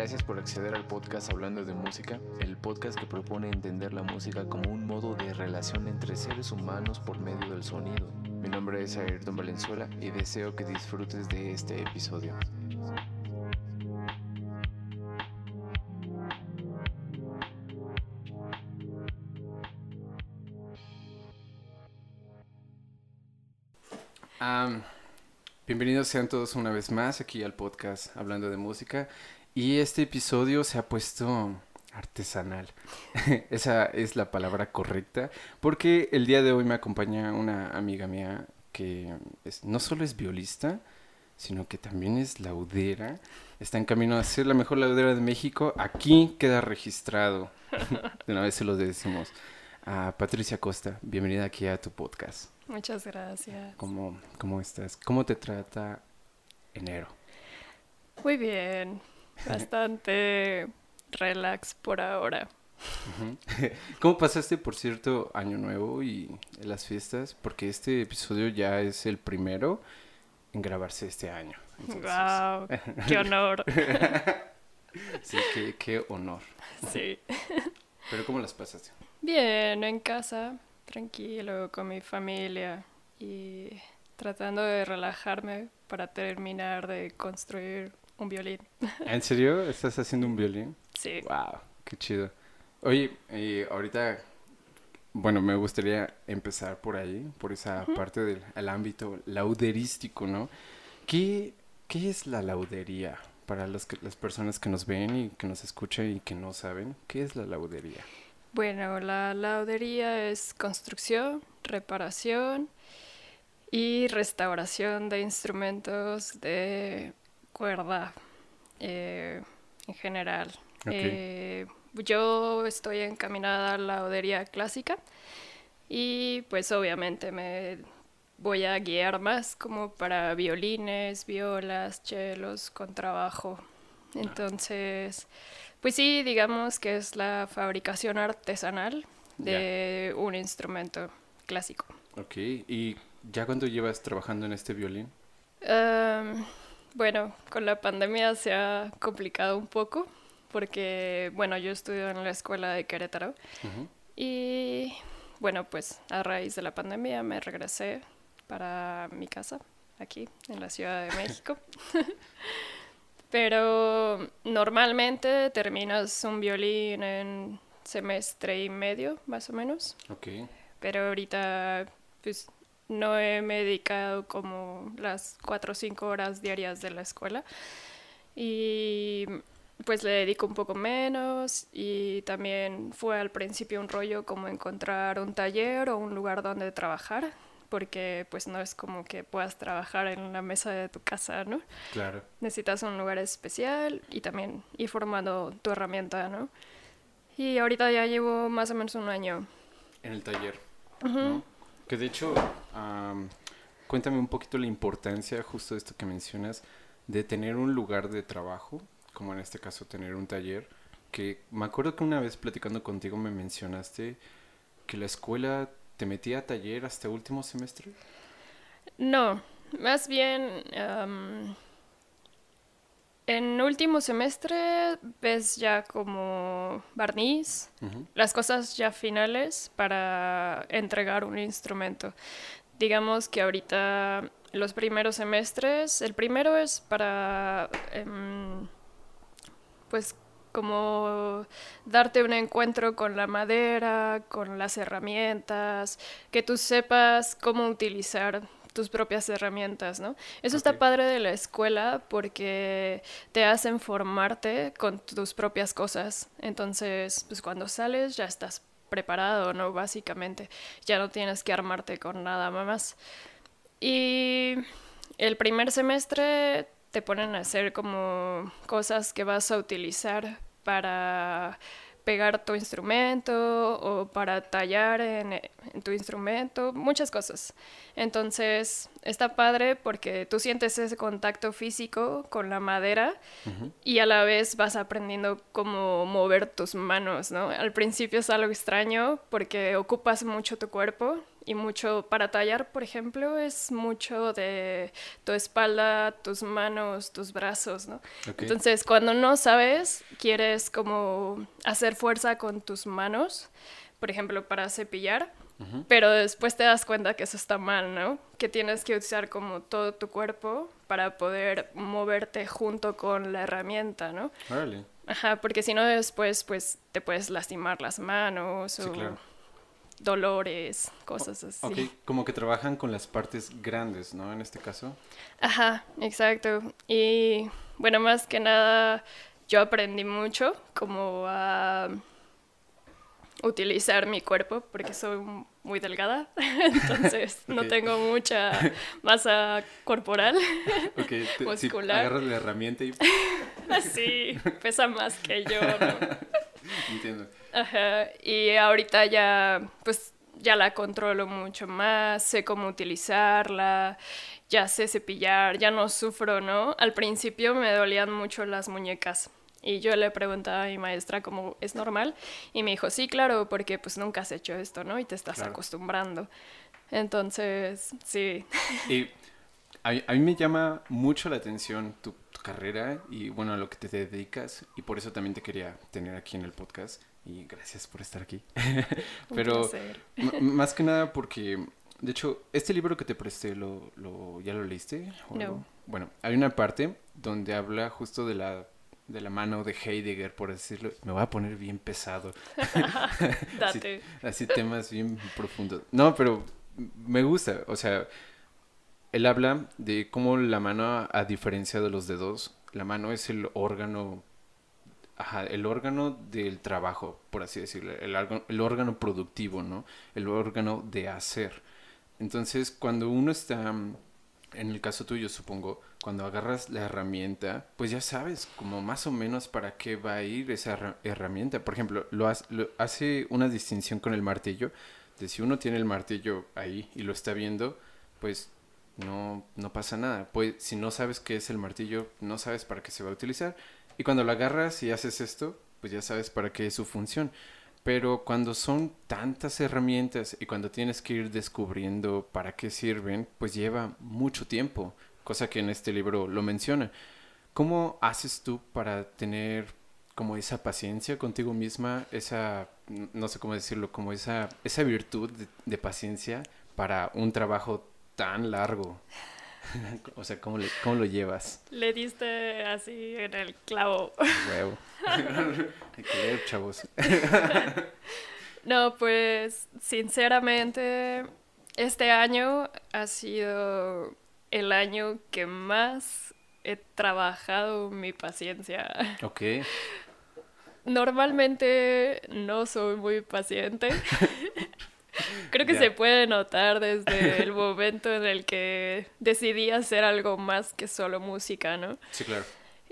Gracias por acceder al podcast Hablando de Música, el podcast que propone entender la música como un modo de relación entre seres humanos por medio del sonido. Mi nombre es Ayrton Valenzuela y deseo que disfrutes de este episodio. bienvenidos sean todos una vez más aquí al podcast Hablando de Música. Y este episodio se ha puesto artesanal. Esa es la palabra correcta. Porque el día de hoy me acompaña una amiga mía que no solo es violista, sino que también es laudera. Está en camino a ser la mejor laudera de México. Aquí queda registrado. de una vez se lo decimos. A Patricia Costa, bienvenida aquí a tu podcast. Muchas gracias. ¿Cómo, cómo estás? ¿Cómo te trata enero? Muy bien. Bastante relax por ahora. ¿Cómo pasaste, por cierto, Año Nuevo y las fiestas? Porque este episodio ya es el primero en grabarse este año. ¡Wow! ¡Qué honor! sí, qué, qué honor. Sí. ¿Pero cómo las pasaste? Bien, en casa, tranquilo, con mi familia y tratando de relajarme para terminar de construir un violín. ¿En serio? ¿Estás haciendo un violín? Sí. Wow, qué chido. Oye, y ahorita, bueno, me gustaría empezar por ahí, por esa parte del ámbito lauderístico, ¿no? ¿Qué, ¿Qué es la laudería? Para los que, las personas que nos ven y que nos escuchan y que no saben, ¿qué es la laudería? Bueno, la laudería es construcción, reparación y restauración de instrumentos de cuerda eh, en general. Eh, yo estoy encaminada a la laudería clásica y pues obviamente me voy a guiar más como para violines, violas, chelos, contrabajo. Entonces, pues sí, digamos que es la fabricación artesanal de un instrumento clásico. Ok, ¿y ya cuánto llevas trabajando en este violín? Bueno, con la pandemia se ha complicado un poco porque, bueno, yo estudio en la escuela de Querétaro y, bueno, pues a raíz de la pandemia me regresé para mi casa aquí en la Ciudad de México. Pero normalmente terminas un violín en semestre y medio, más o menos. Ok. Pero ahorita, pues, no he, me dedicado como las cuatro o cinco horas diarias de la escuela. Y pues le dedico un poco menos y también fue al principio un rollo como encontrar un taller o un lugar donde trabajar porque pues no es como que puedas trabajar en la mesa de tu casa, ¿no? Claro. Necesitas un lugar especial y también ir formando tu herramienta, ¿no? Y ahorita ya llevo más o menos un año. En el taller. Que de hecho, cuéntame un poquito la importancia, justo de esto que mencionas, de tener un lugar de trabajo, como en este caso tener un taller, que me acuerdo que una vez platicando contigo me mencionaste que la escuela ¿Te metí a taller hasta último semestre? No, más bien en último semestre ves ya como barniz, las cosas ya finales para entregar un instrumento. Digamos que ahorita los primeros semestres, el primero es para em, pues como darte un encuentro con la madera, con las herramientas, que tú sepas cómo utilizar tus propias herramientas, ¿no? Eso está padre de la escuela porque te hacen formarte con tus propias cosas. Entonces, pues cuando sales ya estás preparado, ¿no? Básicamente, ya no tienes que armarte con nada más. Y el primer semestre te ponen a hacer como cosas que vas a utilizar para pegar tu instrumento o para tallar en, tu instrumento, muchas cosas. Entonces está padre porque tú sientes ese contacto físico con la madera y a la vez vas aprendiendo cómo mover tus manos, ¿no? Al principio es algo extraño porque ocupas mucho tu cuerpo y mucho para tallar, por ejemplo, es mucho de tu espalda, tus manos, tus brazos, ¿no? Entonces, cuando no sabes, quieres como hacer fuerza con tus manos, por ejemplo, para cepillar, pero después te das cuenta que eso está mal, ¿no? Que tienes que usar como todo tu cuerpo para poder moverte junto con la herramienta, ¿no? Vale. Ajá, porque si no después pues te puedes lastimar las manos o dolores, cosas así. Ok, como que trabajan con las partes grandes, ¿no? En este caso. Ajá, exacto. Y bueno, más que nada yo aprendí mucho como a utilizar mi cuerpo porque soy muy delgada, entonces no tengo mucha masa corporal, okay, muscular. agarras la herramienta y... sí, pesa más que yo, Entiendo. Ajá, y ahorita ya, pues, ya la controlo mucho más, sé cómo utilizarla, ya sé cepillar, ya no sufro, ¿no? Al principio me dolían mucho las muñecas y yo le preguntaba a mi maestra cómo es normal y me dijo, sí, claro, porque pues nunca has hecho esto, ¿no? Y te estás acostumbrando. Entonces, sí. Y a, mí me llama mucho la atención tu, carrera y bueno, a lo que te dedicas y por eso también te quería tener aquí en el podcast y gracias por estar aquí. Pero más que nada porque, de hecho, este libro que te presté, ¿lo, lo ¿ya lo leíste? No. Bueno, hay una parte donde habla justo de la de la mano de Heidegger, por decirlo. Me voy a poner bien pesado. Date. Así, temas bien profundos. No, pero me gusta. O sea, él habla de cómo la mano, a diferencia de los dedos, la mano es el órgano, el órgano del trabajo, por así decirlo, el, el órgano productivo, ¿no? El órgano de hacer. Entonces, cuando uno está, en el caso tuyo, supongo, cuando agarras la herramienta, pues ya sabes como más o menos para qué va a ir esa herramienta. Por ejemplo, lo, hace una distinción con el martillo, de si uno tiene el martillo ahí y lo está viendo, pues no, no pasa nada. Pues si no sabes qué es el martillo, no sabes para qué se va a utilizar. Y cuando lo agarras y haces esto, pues ya sabes para qué es su función. Pero cuando son tantas herramientas y cuando tienes que ir descubriendo para qué sirven, pues lleva mucho tiempo cosa que en este libro lo menciona. ¿Cómo haces tú para tener como esa paciencia contigo misma, esa, no sé cómo decirlo, como esa, esa virtud de, paciencia para un trabajo tan largo? o sea, ¿cómo, ¿cómo lo llevas? Le diste así en el clavo. Huevo. Hay que leer, chavos. no, pues sinceramente, este año ha sido el año que más he trabajado mi paciencia. Ok. Normalmente no soy muy paciente. Creo que se puede notar desde el momento en el que decidí hacer algo más que solo música, ¿no? Sí, claro.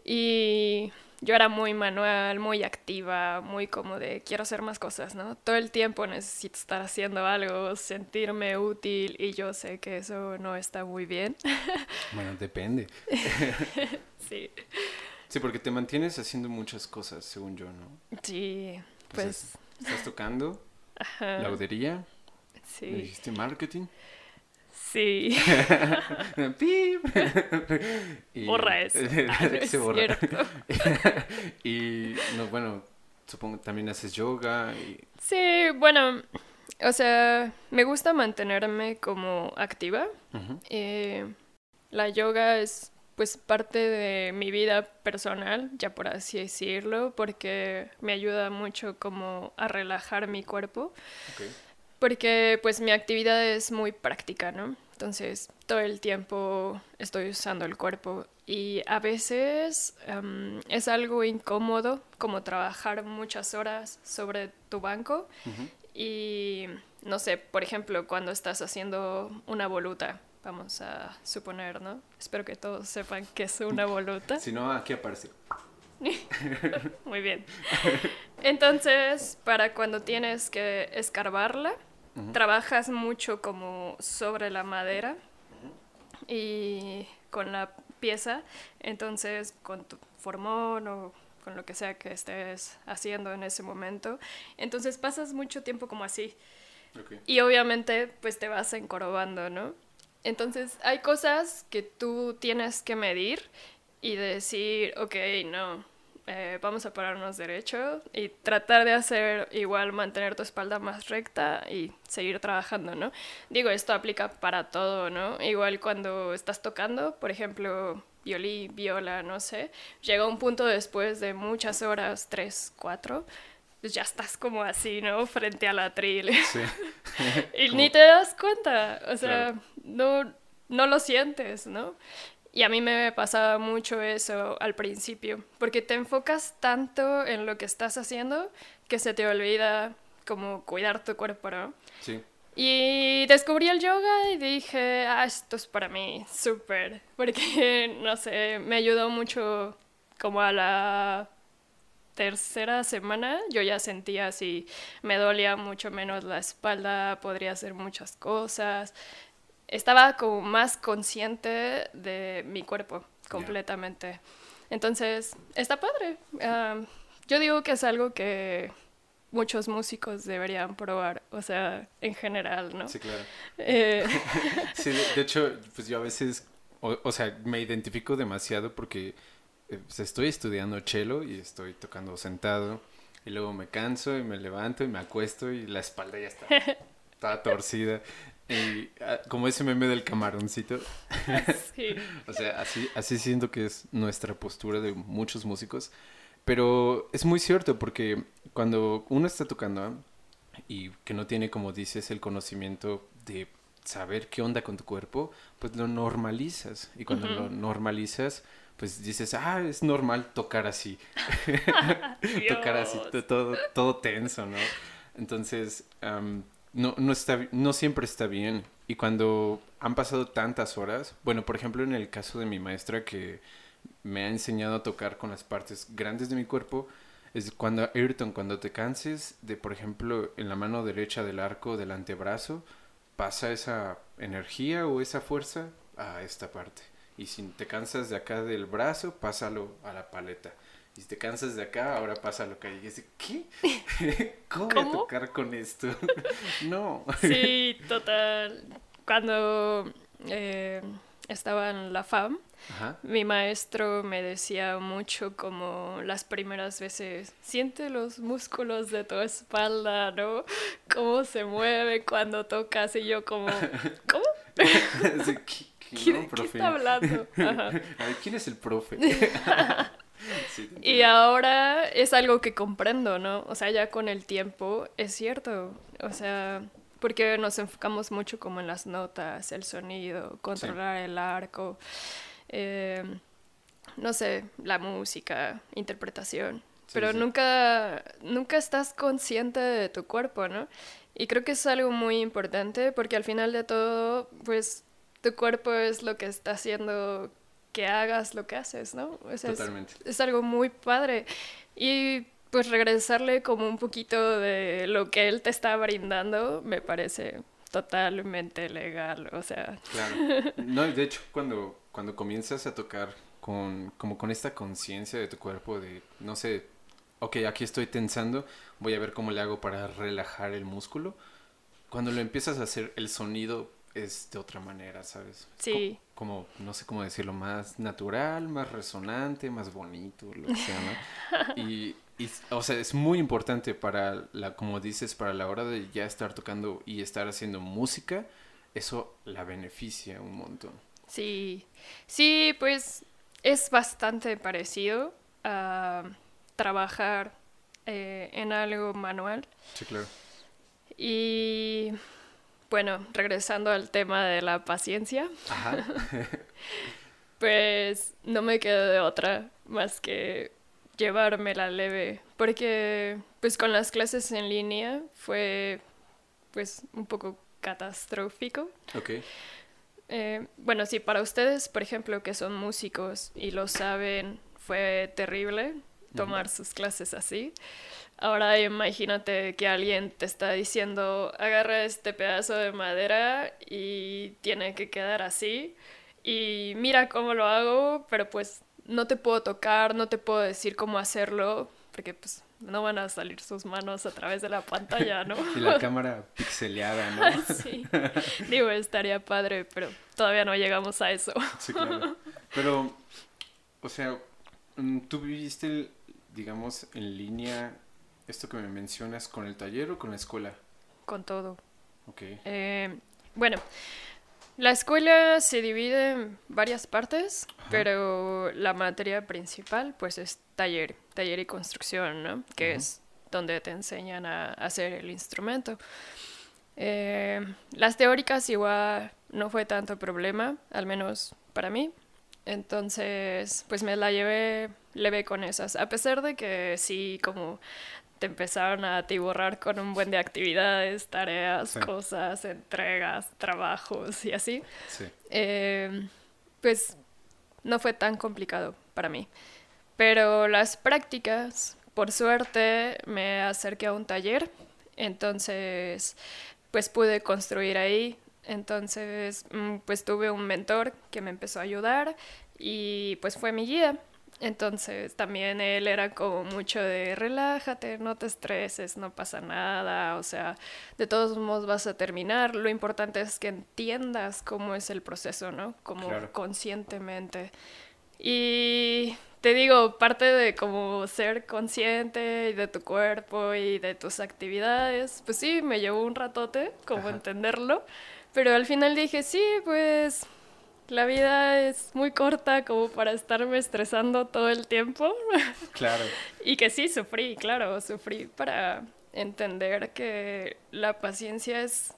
Y yo era muy manual, muy activa, muy como de quiero hacer más cosas, ¿no? Todo el tiempo necesito estar haciendo algo, sentirme útil y yo sé que eso no está muy bien. Bueno, depende. sí. Sí, porque te mantienes haciendo muchas cosas, según yo, ¿no? Sí, pues... estás tocando, Ajá. laudería, sí. me dijiste marketing. Sí. y, borra eso. se borra. y no, bueno, supongo que también haces yoga. Y... Sí, bueno, o sea, me gusta mantenerme como activa. Eh, la yoga es pues parte de mi vida personal, ya por así decirlo, porque me ayuda mucho como a relajar mi cuerpo. Okay porque pues mi actividad es muy práctica, ¿no? Entonces todo el tiempo estoy usando el cuerpo y a veces em, es algo incómodo como trabajar muchas horas sobre tu banco y no sé, por ejemplo, cuando estás haciendo una voluta, vamos a suponer, ¿no? Espero que todos sepan que es una voluta. si no, aquí aparece. Muy bien. Entonces, para cuando tienes que escarbarla, trabajas mucho como sobre la madera y con la pieza, entonces con tu formón o con lo que sea que estés haciendo en ese momento, entonces pasas mucho tiempo como así. Y obviamente pues te vas encorvando, ¿no? Entonces hay cosas que tú tienes que medir y decir, ok, no, eh, vamos a pararnos derecho y tratar de hacer igual, mantener tu espalda más recta y seguir trabajando, ¿no? Digo, esto aplica para todo, ¿no? Igual cuando estás tocando, por ejemplo, violí, viola, no sé, llega un punto después de muchas horas, tres, cuatro, pues ya estás como así, ¿no? Frente a la tril. Sí. y ni te das cuenta, o sea, no, no lo sientes, ¿no? Y a mí me pasaba mucho eso al principio, porque te enfocas tanto en lo que estás haciendo que se te olvida como cuidar tu cuerpo, ¿no? Sí. Y descubrí el yoga y dije, ah, esto es para mí, súper, porque, no sé, me ayudó mucho como a la tercera semana yo ya sentía así, me dolía mucho menos la espalda, podría hacer muchas cosas. Estaba como más consciente de mi cuerpo completamente. Entonces, está padre. yo digo que es algo que muchos músicos deberían probar, o sea, en general, ¿no? Sí, claro. Eh, sí, de, hecho, pues yo a veces, o, sea, me identifico demasiado porque pues estoy estudiando cello y estoy tocando sentado y luego me canso y me levanto y me acuesto y la espalda ya está, está torcida. Y ah, como ese meme del camaroncito. Sí. o sea, así, así siento que es nuestra postura de muchos músicos. Pero es muy cierto porque cuando uno está tocando y que no tiene, como dices, el conocimiento de saber qué onda con tu cuerpo, pues lo normalizas. Y cuando lo normalizas, pues dices, ah, es normal tocar así. tocar así, todo, todo tenso, ¿no? Entonces, no, no, está, no siempre está bien. Y cuando han pasado tantas horas, bueno, por ejemplo, en el caso de mi maestra que me ha enseñado a tocar con las partes grandes de mi cuerpo, es cuando, Ayrton, cuando te canses de, por ejemplo, en la mano derecha del arco del antebrazo, pasa esa energía o esa fuerza a esta parte. Y si te cansas de acá del brazo, pásalo a la paleta. Y si te cansas de acá, ahora pásalo acá. Y dices, ¿qué? ¿Cómo, voy a tocar con esto? no. Sí, total. Cuando eh, estaba en la FAM, mi maestro me decía mucho como las primeras veces, siente los músculos de tu espalda, ¿no? Cómo se mueve cuando tocas y yo como, ¿cómo? ¿Quién, está hablando? ¿quién es el profe? y ahora es algo que comprendo, ¿no? O sea, ya con el tiempo es cierto. O sea, porque nos enfocamos mucho como en las notas, el sonido, controlar el arco, eh, no sé, la música, interpretación. pero nunca, nunca estás consciente de tu cuerpo, ¿no? Y creo que es algo muy importante porque al final de todo, pues tu cuerpo es lo que está haciendo que hagas lo que haces, ¿no? Totalmente. Es, algo muy padre. Y pues regresarle como un poquito de lo que él te está brindando me parece totalmente legal, o sea. Claro. No, de hecho, cuando, cuando comienzas a tocar con, como con esta conciencia de tu cuerpo, de, no sé, ok, aquí estoy tensando, voy a ver cómo le hago para relajar el músculo. Cuando lo empiezas a hacer, el sonido es de otra manera, ¿sabes? Sí. Como, no sé cómo decirlo, más natural, más resonante, más bonito, lo que sea, ¿no? Y, y, o sea, es muy importante para la, como dices, para la hora de ya estar tocando y estar haciendo música, eso la beneficia un montón. Sí, sí, pues es bastante parecido a trabajar eh, en algo manual. Sí, claro. Y bueno, regresando al tema de la paciencia. pues no me quedo de otra más que llevarme la leve. Porque pues con las clases en línea fue pues un poco catastrófico. Ok. Eh, bueno, sí, para ustedes, por ejemplo, que son músicos y lo saben, fue terrible tomar sus clases así. Ahora imagínate que alguien te está diciendo, agarra este pedazo de madera y tiene que quedar así. Y mira cómo lo hago, pero pues no te puedo tocar, no te puedo decir cómo hacerlo, porque pues no van a salir sus manos a través de la pantalla, ¿no? y la cámara pixeleada, ¿no? sí. Digo, estaría padre, pero todavía no llegamos a eso. sí, claro. Pero, o sea, mm, ¿tú viviste, digamos, en línea esto que me mencionas con el taller o con la escuela? Con todo. Ok. Eh, bueno, la escuela se divide en varias partes, pero la materia principal pues es taller, taller y construcción, ¿no? Que es donde te enseñan a hacer el instrumento. Eh, las teóricas igual no fue tanto problema, al menos para mí. Entonces, pues me la llevé leve con esas. A pesar de que sí, como te empezaron a atiborrar con un buen de actividades, tareas, cosas, entregas, trabajos y así. Eh, pues no fue tan complicado para mí. Pero las prácticas, por suerte, me acerqué a un taller, entonces pues pude construir ahí. Entonces, mm, pues tuve un mentor que me empezó a ayudar y pues fue mi guía. Entonces también él era como mucho de relájate, no te estreses, no pasa nada, o sea, de todos modos vas a terminar, lo importante es que entiendas cómo es el proceso, ¿no? Como conscientemente. Y te digo, parte de como ser consciente de tu cuerpo y de tus actividades, pues sí, me llevó un ratote como entenderlo, pero al final dije, sí, pues la vida es muy corta como para estarme estresando todo el tiempo. Claro. y que sí, sufrí, claro, sufrí para entender que la paciencia es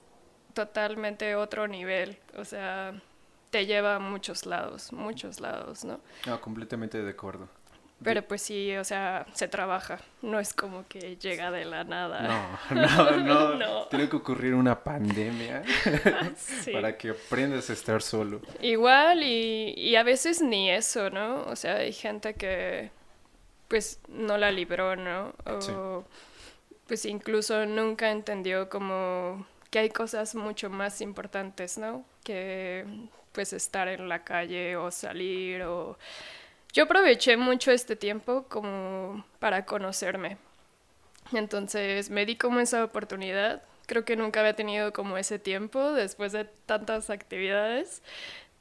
totalmente otro nivel. O sea, te lleva a muchos lados, muchos lados, ¿no? No, completamente de acuerdo. Pero pues sí, o sea, se trabaja. No es como que llega de la nada. No, no, no. Tiene que ocurrir una pandemia para que aprendas a estar solo. Igual y, y a veces ni eso, ¿no? O sea, hay gente que pues no la libró, ¿no? O pues incluso nunca entendió como que hay cosas mucho más importantes, ¿no? Que pues estar en la calle o salir o yo aproveché mucho este tiempo como para conocerme. Entonces me di como esa oportunidad. Creo que nunca había tenido como ese tiempo después de tantas actividades.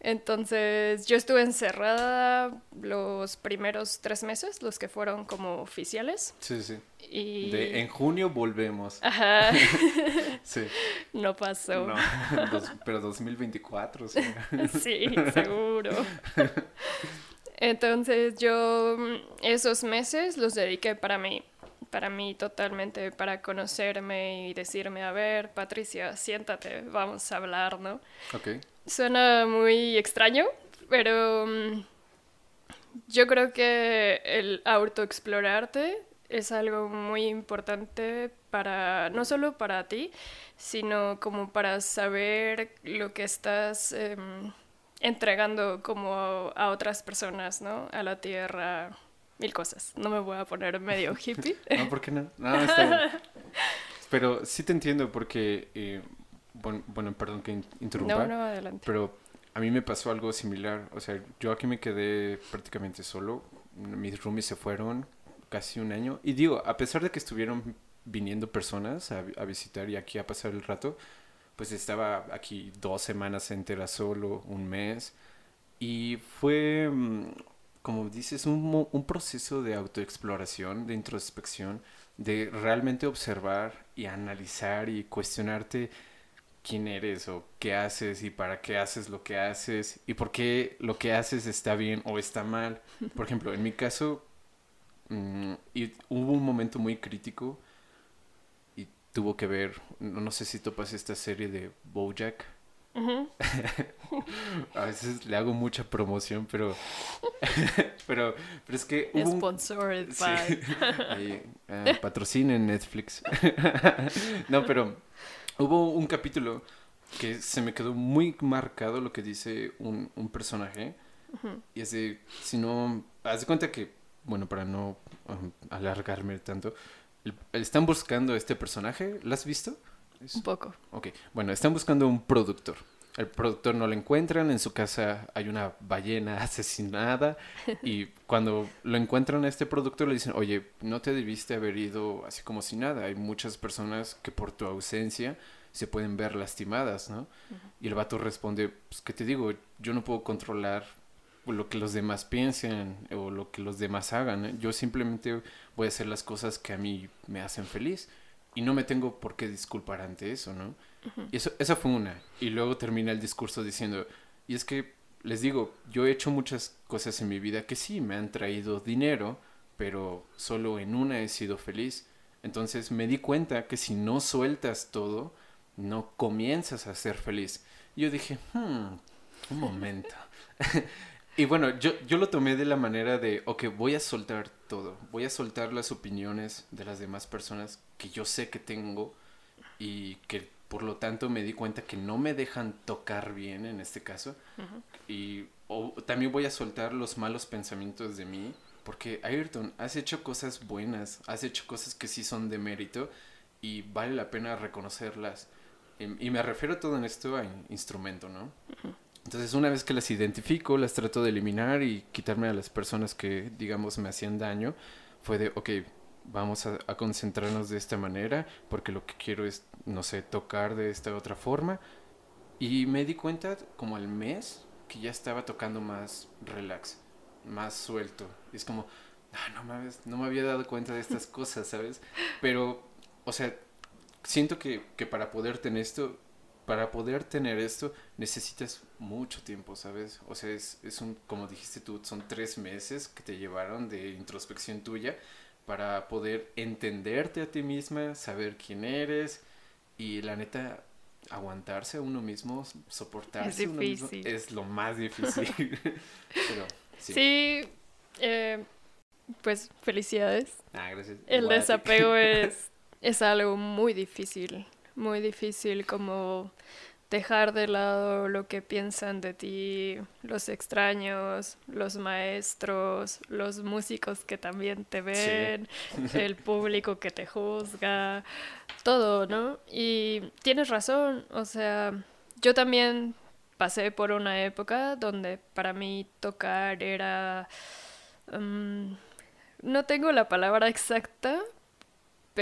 Entonces yo estuve encerrada los primeros tres meses, los que fueron como oficiales. Sí, sí. Y... De, en junio volvemos. Ajá. sí. No pasó. No, pero 2024, sí. sí, seguro. Entonces yo mm, esos meses los dediqué para mí, para mí totalmente, para conocerme y decirme, a ver, Patricia, siéntate, vamos a hablar, ¿no? Ok. Suena muy extraño, pero mm, yo creo que el autoexplorarte es algo muy importante para, no solo para ti, sino como para saber lo que estás... Em, entregando como a otras personas, ¿no? A la tierra, mil cosas. No me voy a poner medio hippie. no, ¿por qué no? No, está Pero sí te entiendo porque, eh, bueno, perdón que interrumpa. No, no, adelante. Pero a mí me pasó algo similar. O sea, yo aquí me quedé prácticamente solo. Mis roomies se fueron casi un año. Y digo, a pesar de que estuvieron viniendo personas a, a visitar y aquí a pasar el rato, pues estaba aquí dos semanas enteras solo, un mes. Y fue, mm, como dices, un, un proceso de autoexploración, de introspección, de realmente observar y analizar y cuestionarte quién eres o qué haces y para qué haces lo que haces y por qué lo que haces está bien o está mal. Por ejemplo, en mi caso, mm, y hubo un momento muy crítico tuvo que ver, no, sé si topas esta serie de Bojack. a veces le hago mucha promoción, pero pero, pero es que hubo Sponsored by. Eh, patrocinen Netflix. no, pero hubo un capítulo que se me quedó muy marcado lo que dice un, un personaje. Y es de, si no, haz de cuenta que, bueno, para no um, alargarme tanto, están buscando este personaje. ¿Lo has visto? Un poco. Ok, bueno, están buscando un productor. el productor no lo encuentran, en su casa hay una ballena asesinada y cuando lo encuentran a este productor le dicen, oye, no te debiste haber ido así como si nada, hay muchas personas que por tu ausencia se pueden ver lastimadas, ¿no? Y el vato responde, pues, ¿qué te digo? Yo no puedo controlar lo que los demás piensen o lo que los demás hagan. ¿eh? Yo simplemente voy a hacer las cosas que a mí me hacen feliz y no me tengo por qué disculpar ante eso, ¿no? Y eso, esa fue una. Y luego termina el discurso diciendo, y es que les digo, yo he hecho muchas cosas en mi vida que sí me han traído dinero, pero solo en una he sido feliz. Entonces me di cuenta que si no sueltas todo, no comienzas a ser feliz. Y yo dije, hmm, un momento. y bueno, yo, yo lo tomé de la manera de, ok, voy a soltar todo, voy a soltar las opiniones de las demás personas que yo sé que tengo y que por lo tanto me di cuenta que no me dejan tocar bien en este caso. Y también voy a soltar los malos pensamientos de mí porque Ayrton has hecho cosas buenas has hecho cosas que sí son de mérito y vale la pena reconocerlas. Y, me refiero todo en esto a instrumento no entonces una vez que las identifico las trato de eliminar y quitarme a las personas que digamos me hacían daño fue de ok vamos a, concentrarnos de esta manera porque lo que quiero es, no sé, tocar de esta otra forma. Y me di cuenta como al mes que ya estaba tocando más relax, más suelto. Y es como, ah, no, me, no me había dado cuenta de estas cosas, ¿sabes? Pero, o sea, siento que, que para poder tener esto, para poder tener esto necesitas mucho tiempo, ¿sabes? O sea, es, es un, como dijiste tú, son tres meses que te llevaron de introspección tuya para poder entenderte a ti misma, saber quién eres y la neta aguantarse a uno mismo, soportarse a uno mismo es lo más difícil. sí, eh, pues felicidades. Ah, gracias. El desapego es, es algo muy difícil, muy difícil como dejar de lado lo que piensan de ti los extraños, los maestros, los músicos que también te ven, el público que te juzga, todo, ¿no? Y tienes razón, o sea, yo también pasé por una época donde para mí tocar era... Mm, no tengo la palabra exacta,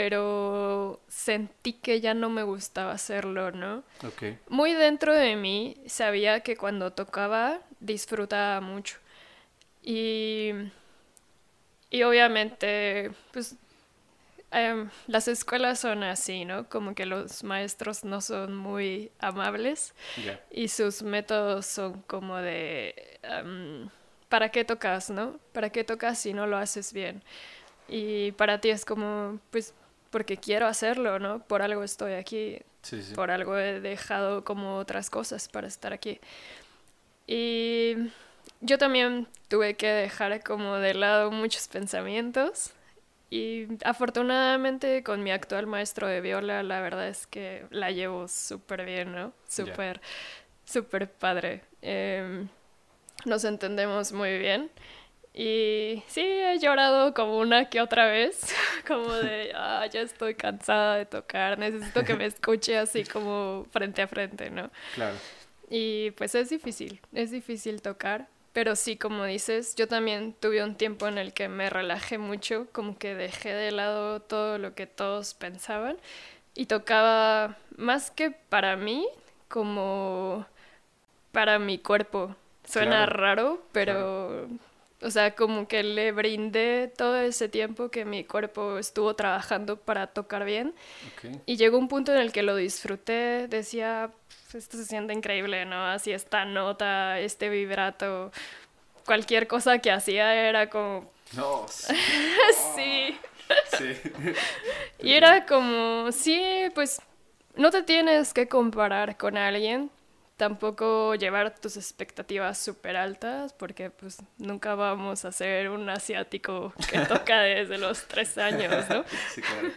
pero sentí que ya no me gustaba hacerlo, ¿no? Okay. Muy dentro de mí sabía que cuando tocaba disfrutaba mucho. Y, y obviamente, pues em, las escuelas son así, ¿no? Como que los maestros no son muy amables y sus métodos son como de, em, ¿para qué tocas, no? ¿Para qué tocas si no lo haces bien? Y para ti es como, pues, porque quiero hacerlo, ¿no? Por algo estoy aquí. Por algo he dejado como otras cosas para estar aquí. Y yo también tuve que dejar como de lado muchos pensamientos. Y afortunadamente con mi actual maestro de viola, la verdad es que la llevo súper bien, ¿no? Súper, súper padre. Em, nos entendemos muy bien. Y sí, he llorado como una que otra vez, como de, ah, ya estoy cansada de tocar, necesito que me escuche así como frente a frente, ¿no? Claro. Y pues es difícil, es difícil tocar, pero sí, como dices, yo también tuve un tiempo en el que me relajé mucho, como que dejé de lado todo lo que todos pensaban y tocaba más que para mí, como para mi cuerpo. Suena raro, pero o sea, como que le brindé todo ese tiempo que mi cuerpo estuvo trabajando para tocar bien. Y llegó un punto en el que lo disfruté, decía, esto se siente increíble, ¿no? Así esta nota, este vibrato, cualquier cosa que hacía era como... No. sí. sí. y era como, sí, pues no te tienes que comparar con alguien, tampoco llevar tus expectativas súper altas, porque pues nunca vamos a ser un asiático que toca desde los tres años, ¿no? Sí, claro.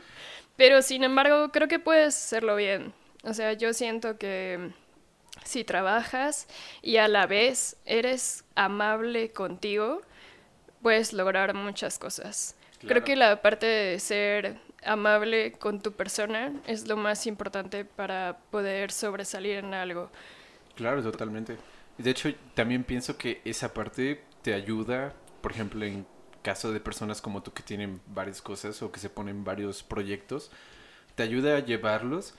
Pero sin embargo, creo que puedes hacerlo bien. O sea, yo siento que si trabajas y a la vez eres amable contigo, puedes lograr muchas cosas. Creo que la parte de ser amable con tu persona es lo más importante para poder sobresalir en algo. Claro, totalmente. De hecho, también pienso que esa parte te ayuda, por ejemplo, en caso de personas como tú que tienen varias cosas o que se ponen varios proyectos, te ayuda a llevarlos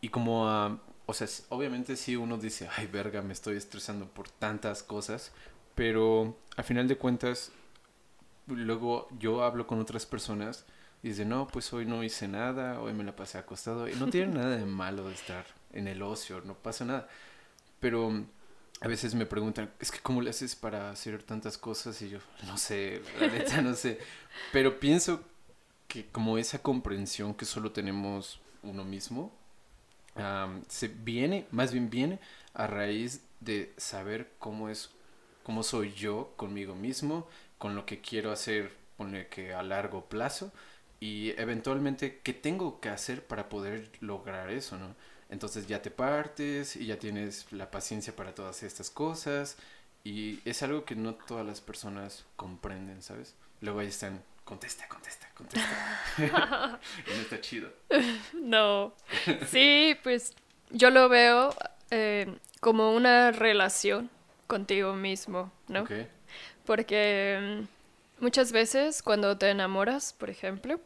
y como a, o sea, obviamente si uno dice, ay verga, me estoy estresando por tantas cosas, pero a final de cuentas, luego yo hablo con otras personas y dicen, no, pues hoy no hice nada, hoy me la pasé acostado, y no tiene nada de malo de estar en el ocio, no pasa nada, pero a veces me preguntan, es que ¿cómo le haces para hacer tantas cosas? Y yo, no sé, la neta no sé. Pero pienso que como esa comprensión que solo tenemos uno mismo, se viene, más bien viene a raíz de saber cómo es, cómo soy yo conmigo mismo, con lo que quiero hacer, pone que a largo plazo, y eventualmente qué tengo que hacer para poder lograr eso, ¿no? Entonces ya te partes y ya tienes la paciencia para todas estas cosas y es algo que no todas las personas comprenden, ¿sabes? Luego ahí están, contesta, contesta, contesta. no está chido. No. Sí, pues yo lo veo eh, como una relación contigo mismo, ¿no? Porque mm, muchas veces cuando te enamoras, por ejemplo,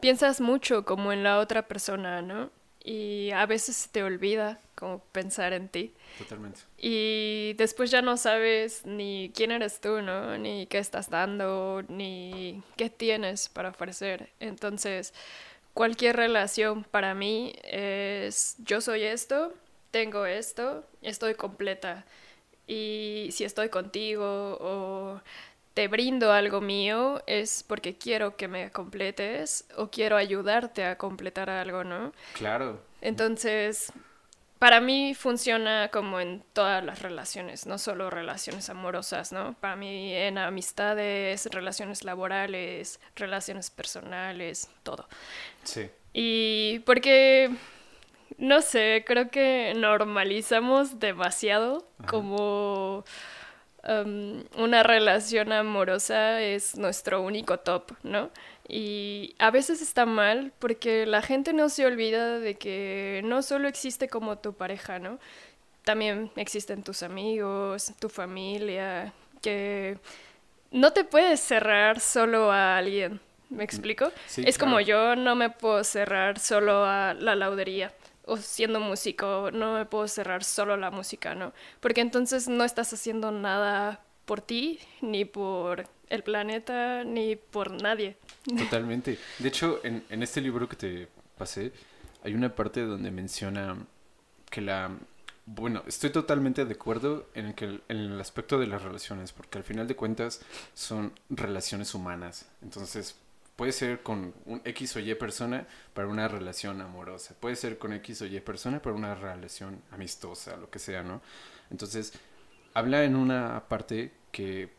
piensas mucho como en la otra persona, ¿no? Y a veces te olvida como pensar en ti. Totalmente. Y después ya no sabes ni quién eres tú, ¿no? Ni qué estás dando, ni qué tienes para ofrecer. Entonces, cualquier relación para mí es yo soy esto, tengo esto, estoy completa. Y si estoy contigo o te brindo algo mío es porque quiero que me completes o quiero ayudarte a completar algo, ¿no? Claro. Entonces, para mí funciona como en todas las relaciones, no solo relaciones amorosas, ¿no? Para mí en amistades, relaciones laborales, relaciones personales, todo. Sí. Y porque, no sé, creo que normalizamos demasiado como Um, una relación amorosa es nuestro único top, ¿no? Y a veces está mal porque la gente no se olvida de que no solo existe como tu pareja, ¿no? También existen tus amigos, tu familia, que no te puedes cerrar solo a alguien. ¿Me explico? es como yo no me puedo cerrar solo a la laudería o siendo músico, no me puedo cerrar solo la música, ¿no? Porque entonces no estás haciendo nada por ti, ni por el planeta, ni por nadie. Totalmente. De hecho, en, este libro que te pasé, hay una parte donde menciona que la... Bueno, estoy totalmente de acuerdo en que en el aspecto de las relaciones, porque al final de cuentas son relaciones humanas. Entonces, Puede ser con un X o Y persona para una relación amorosa. Puede ser con X o Y persona para una relación amistosa, lo que sea, ¿no? Entonces, habla en una parte que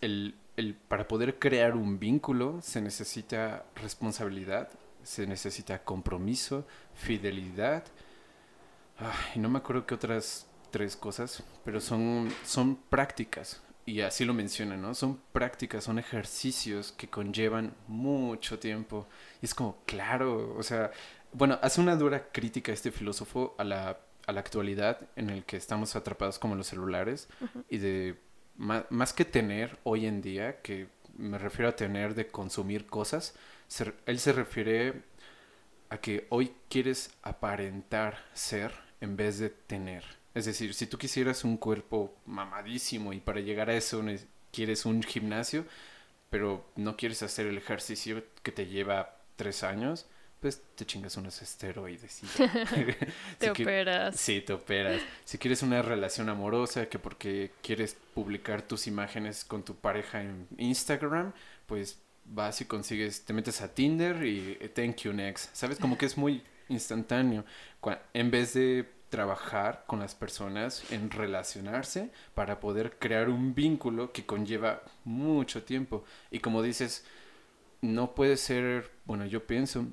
el, el, para poder crear un vínculo se necesita responsabilidad, se necesita compromiso, fidelidad. y no me acuerdo qué otras tres cosas, pero son, son prácticas y así lo menciona, ¿no? Son prácticas, son ejercicios que conllevan mucho tiempo. Y es como, claro, o sea, bueno, hace una dura crítica este filósofo a la, a la actualidad en el que estamos atrapados como los celulares y de más, que tener hoy en día, que me refiero a tener de consumir cosas, él se refiere a que hoy quieres aparentar ser en vez de tener. Es decir, si tú quisieras un cuerpo mamadísimo y para llegar a eso quieres un gimnasio, pero no quieres hacer el ejercicio que te lleva tres años, pues te chingas unos esteroides. Y te operas. sí, te operas. Si quieres una relación amorosa, que porque quieres publicar tus imágenes con tu pareja en Instagram, pues vas y consigues, te metes a Tinder y eh, thank you next. ¿Sabes? Como que es muy instantáneo. En vez de trabajar con las personas, en relacionarse para poder crear un vínculo que conlleva mucho tiempo. Y como dices, no puede ser, bueno, yo pienso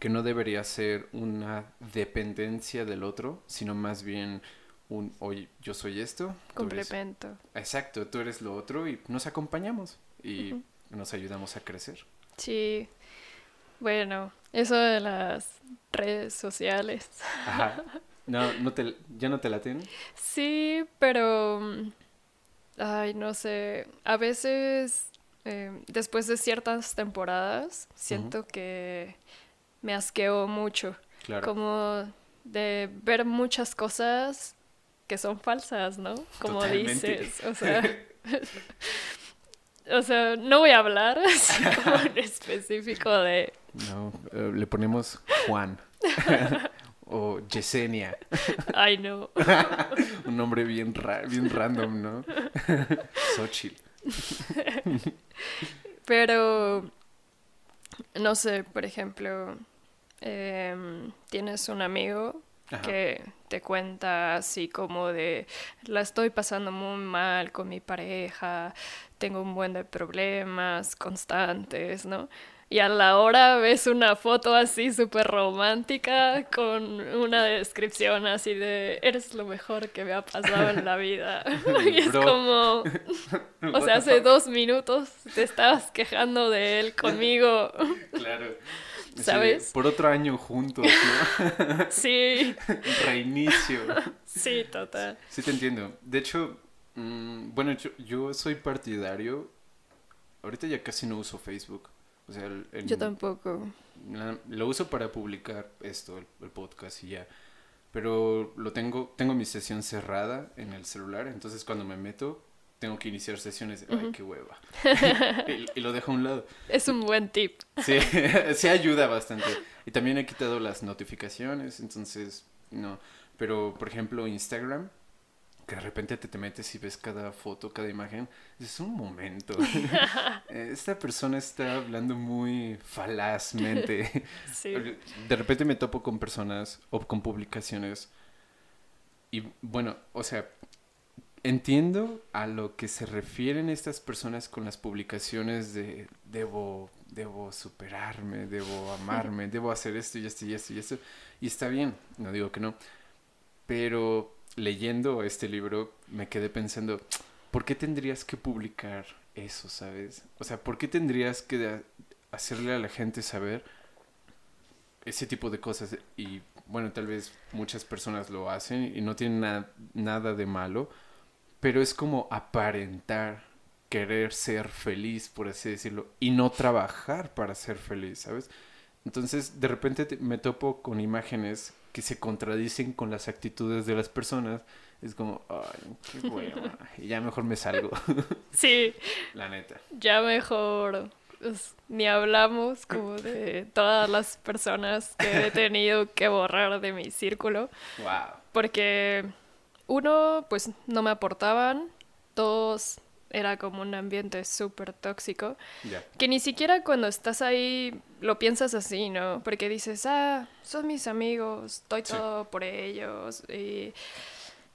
que no debería ser una dependencia del otro, sino más bien un, oye, yo soy esto. Complemento. exacto, tú eres lo otro y nos acompañamos y nos ayudamos a crecer. Sí, bueno, eso de las redes sociales. No, no te, ¿ya no te? Sí, pero... mm, Ay, no sé. A veces, eh, después de ciertas temporadas, siento que me asqueo mucho. Claro. Como de ver muchas cosas que son falsas, ¿no? Como Totalmente. dices. O sea... O sea, no voy a hablar así como en específico de... No, eh, le ponemos Juan. O Yesenia. Ay, no. Un nombre bien, ra- bien random, ¿no? Xochitl. Pero, no sé, por ejemplo, em, tienes un amigo Ajá. que te cuenta así como de, la estoy pasando muy mal con mi pareja, tengo un buen de problemas constantes, ¿no? Y a la hora ves una foto así súper romántica con una descripción así de, eres lo mejor que me ha pasado en la vida. y es Bro. como, o sea, hace dos minutos te estabas quejando de él conmigo. Claro. ¿Sabes? por otro año juntos, ¿no? Sí, Reinicio. sí, total. Sí, te entiendo. De hecho, mm, bueno, yo, yo soy partidario. Ahorita ya casi no uso Facebook. O sea, el- el- Yo tampoco. la- lo uso para publicar esto, el, el podcast y ya. Pero lo tengo, tengo mi sesión cerrada en el celular, entonces cuando me meto tengo que iniciar sesiones. de, Ay, qué hueva. y, y lo dejo a un lado. Es un buen tip. Sí, sí ayuda bastante. Y también he quitado las notificaciones, entonces no. Pero, por ejemplo, Instagram, que de repente te, te metes y ves cada foto, cada imagen, es un momento. Esta persona está hablando muy falazmente. Sí. De repente me topo con personas o con publicaciones y bueno, o sea, entiendo a lo que se refieren estas personas con las publicaciones de debo, debo superarme, debo amarme, debo hacer esto y esto y esto y esto. Y está bien, no digo que no. Pero leyendo este libro me quedé pensando, ¿por qué tendrías que publicar eso, sabes? O sea, ¿por qué tendrías que hacerle a la gente saber ese tipo de cosas? Y bueno, tal vez muchas personas lo hacen y no tienen na- nada de malo, pero es como aparentar querer ser feliz, por así decirlo, y no trabajar para ser feliz, ¿sabes? Entonces, de repente te- me topo con imágenes que se contradicen con las actitudes de las personas. Es como, ay, qué hueva. Y ya mejor me salgo, Sí, la neta. ya mejor pues, ni hablamos como de todas las personas que he tenido que borrar de mi círculo. Wow. Porque uno, pues no me aportaban. Dos, era como un ambiente súper tóxico. Que ni siquiera cuando estás ahí lo piensas así, ¿no? Porque dices, ah, son mis amigos, doy Sí. todo por ellos. Y,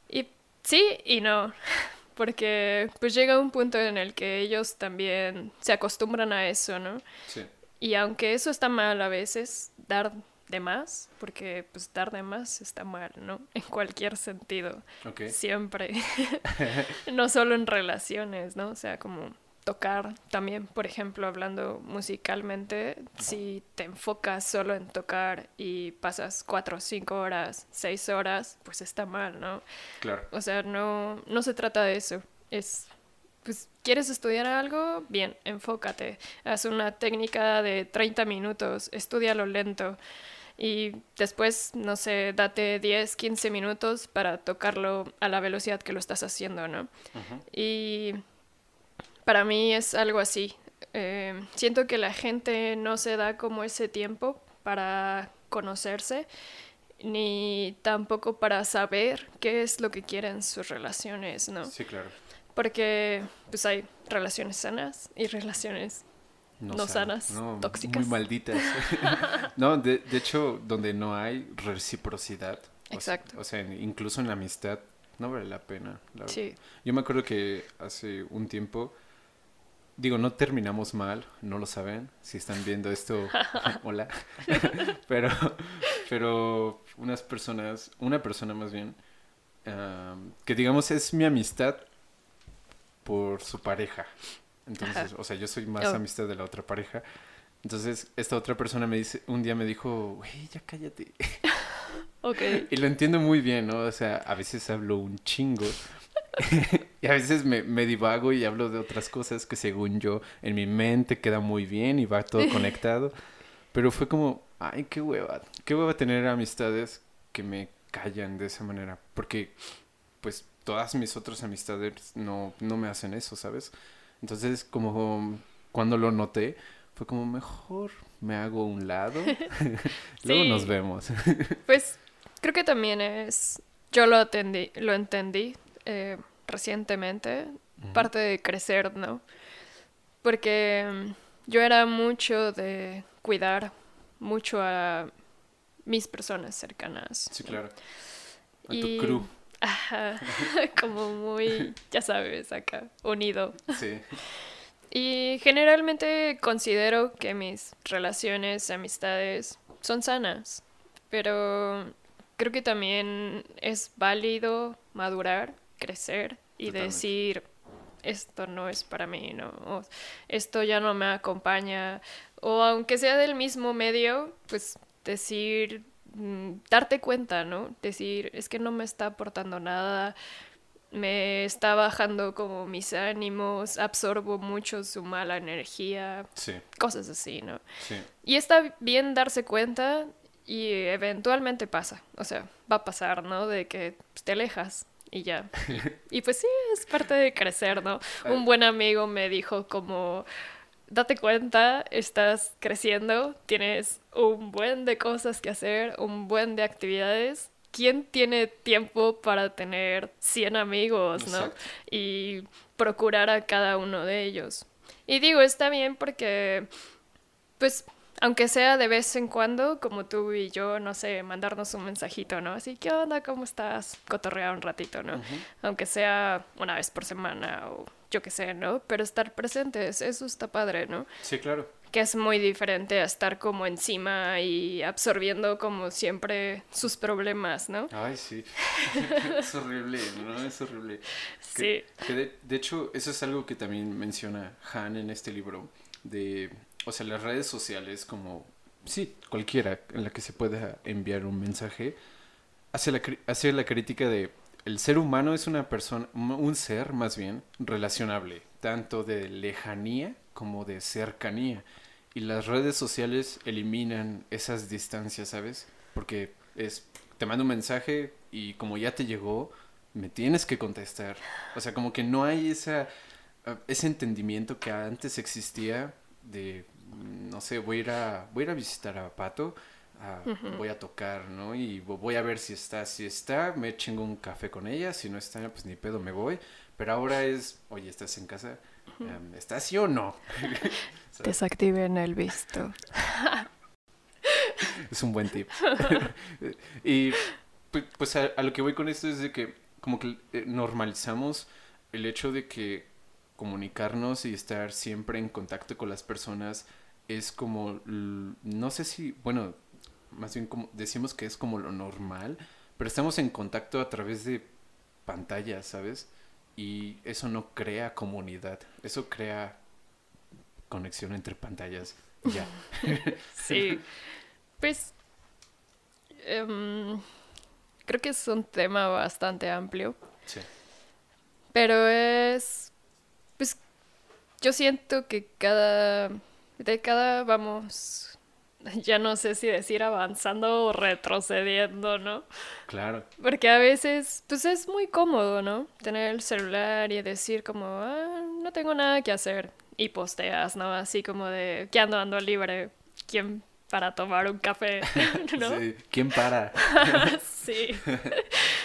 y sí y no. Porque pues llega un punto en el que ellos también se acostumbran a eso, ¿no? Sí. Y aunque eso está mal a veces, dar de más, porque pues dar de más está mal, ¿no? En cualquier sentido, siempre. no solo en relaciones, ¿no? O sea, como tocar también, por ejemplo, hablando musicalmente, si te enfocas solo en tocar y pasas cuatro, cinco horas, seis horas, pues está mal, ¿no? Claro. O sea, no, no se trata de eso. Es, pues, ¿quieres estudiar algo? Bien, enfócate. Haz una técnica de 30 minutos, estudialo lento. Y después, no sé, date 10, 15 minutos para tocarlo a la velocidad que lo estás haciendo, ¿no? Y para mí es algo así. Eh, siento que la gente no se da como ese tiempo para conocerse, ni tampoco para saber qué es lo que quieren sus relaciones, ¿no? Sí, claro. Porque pues hay relaciones sanas y relaciones No sanas, no, tóxicas. Muy malditas. no, de, de hecho, donde no hay reciprocidad. o sea- Exacto. O sea, incluso en la amistad, no vale la pena. la Sí. Yo me acuerdo que hace un tiempo, digo, no terminamos mal, no lo saben. Si están viendo esto, hola. pero, pero unas personas, una persona más bien, am, que digamos es mi amistad por su pareja. Entonces, Ajá. o sea, yo soy más Oh. amistad de la otra pareja. Entonces, esta otra persona me dice, un día me dijo, güey, ya cállate. Ok. Y lo entiendo muy bien, ¿no? O sea, a veces hablo un chingo. y a veces me, me divago y hablo de otras cosas que según yo en mi mente queda muy bien y va todo conectado. Pero fue como, ay, qué hueva. Qué hueva tener amistades que me callan de esa manera. Porque, pues, todas mis otras amistades no, no me hacen eso, ¿sabes? Entonces, como cuando lo noté, fue como mejor me hago un lado. Luego Sí. nos vemos. Pues creo que también es, yo lo atendí, lo entendí eh, recientemente, parte de crecer, ¿no? Porque mm, yo era mucho de cuidar mucho a mis personas cercanas. Sí, claro. A Y- tu crew. Ajá, como muy, ya sabes, acá, unido. Sí. Y generalmente considero que mis relaciones, amistades son sanas, pero creo que también es válido madurar, crecer y Totalmente. decir, esto no es para mí, ¿no? O, esto ya no me acompaña. O aunque sea del mismo medio, pues decir, mm, darte cuenta, ¿no? Decir, es que no me está aportando nada, me está bajando como mis ánimos, absorbo mucho su mala energía, Sí, cosas así, ¿no? sí. Y está bien darse cuenta y eventualmente pasa, o sea, va a pasar, ¿no? De que pues, te alejas y ya. Y pues sí, es parte de crecer, ¿no? Un buen amigo me dijo como, date cuenta, estás creciendo, tienes un buen de cosas que hacer, un buen de actividades. ¿Quién tiene tiempo para tener 100 amigos, no? Y procurar a cada uno de ellos. Y digo, está bien porque, pues, aunque sea de vez en cuando, como tú y yo, no sé, mandarnos un mensajito, ¿no? Así, ¿qué onda? ¿Cómo estás? Cotorrear un ratito, ¿no? Aunque sea una vez por semana o yo qué sé, ¿no? Pero estar presentes, eso está padre, ¿no? Sí, claro. Que es muy diferente a estar como encima y absorbiendo como siempre sus problemas, ¿no? Ay, sí. es horrible, ¿no? Es horrible. Sí. Que, de, de hecho, eso es algo que también menciona Han en este libro. De, o sea, las redes sociales como, sí, cualquiera en la que se pueda enviar un mensaje, hace la, hace la crítica de el ser humano es una persona, un ser más bien, relacionable, tanto de lejanía como de cercanía. Y las redes sociales eliminan esas distancias, ¿sabes? Porque es, te mando un mensaje y como ya te llegó, me tienes que contestar. O sea, como que no hay esa, ah, ese entendimiento que antes existía de, no sé, voy a ir a, voy a, ir a visitar a Pato, ah, voy a tocar, ¿no? Y vo- voy a ver si está, si está, me chingo un café con ella, si no está, pues ni pedo, me voy. Pero ahora es, oye, ¿estás en casa? Em, ¿Estás sí o no? Desactiven el visto. Es un buen tip. y pu- pues a, a lo que voy con esto es de que como que eh, normalizamos el hecho de que comunicarnos y estar siempre en contacto con las personas es como, no sé si, bueno, más bien como decimos que es como lo normal, pero estamos en contacto a través de pantallas, ¿sabes? Y eso no crea comunidad, eso crea conexión entre pantallas. Ya. Sí. Pues em, creo que es un tema bastante amplio, Sí. pero es pues yo siento que cada década vamos ya no sé si decir avanzando o retrocediendo, ¿no? Claro. Porque a veces, pues es muy cómodo, ¿no? Tener el celular y decir como, ah, no tengo nada que hacer. Y posteas, ¿no? Así como de, ¿qué ando ando libre? ¿Quién para tomar un café? ¿No? Sí. ¿Quién para? sí.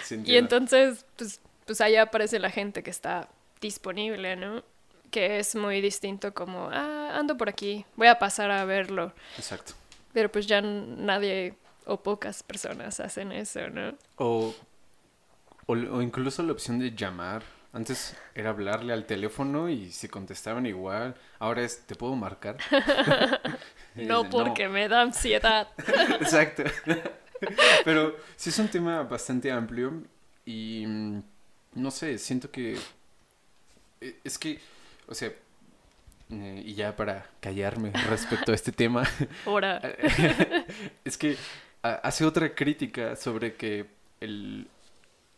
Sí, Y entonces, pues, pues ahí aparece la gente que está disponible, ¿no? Que es muy distinto como, ah, ando por aquí, voy a pasar a verlo. Exacto. Pero pues ya nadie o pocas personas hacen eso, ¿no? O, o, o incluso la opción de llamar. Antes era hablarle al teléfono y si contestaban igual. Ahora es, ¿te puedo marcar? No porque me da ansiedad. Exacto. Pero sí es un tema bastante amplio y mm, no sé, siento que eh, es que, o sea, eh, y ya para callarme respecto a este tema, Ahora, es que hace otra crítica sobre que el,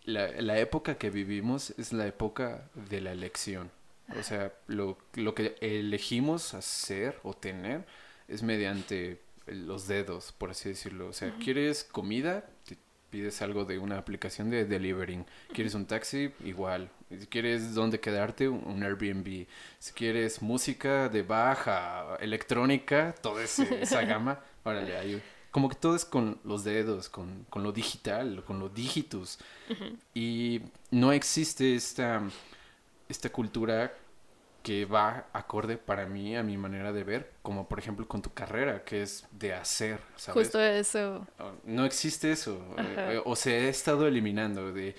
la, época que vivimos es la época de la elección. O sea, lo, lo que elegimos hacer o tener es mediante los dedos, por así decirlo. O sea, ¿quieres comida? Pides algo de una aplicación de delivering. ¿Quieres un taxi? Igual. Si quieres dónde quedarte, un Airbnb. Si quieres música de baja, electrónica, toda esa gama, órale, hay como que todo es con los dedos, con, con lo digital, con los dígitos. Y no existe esta, esta cultura que va acorde para mí a mi manera de ver, como por ejemplo con tu carrera, que es de hacer, ¿sabes? Justo eso. No existe eso, eh, o se ha estado eliminando de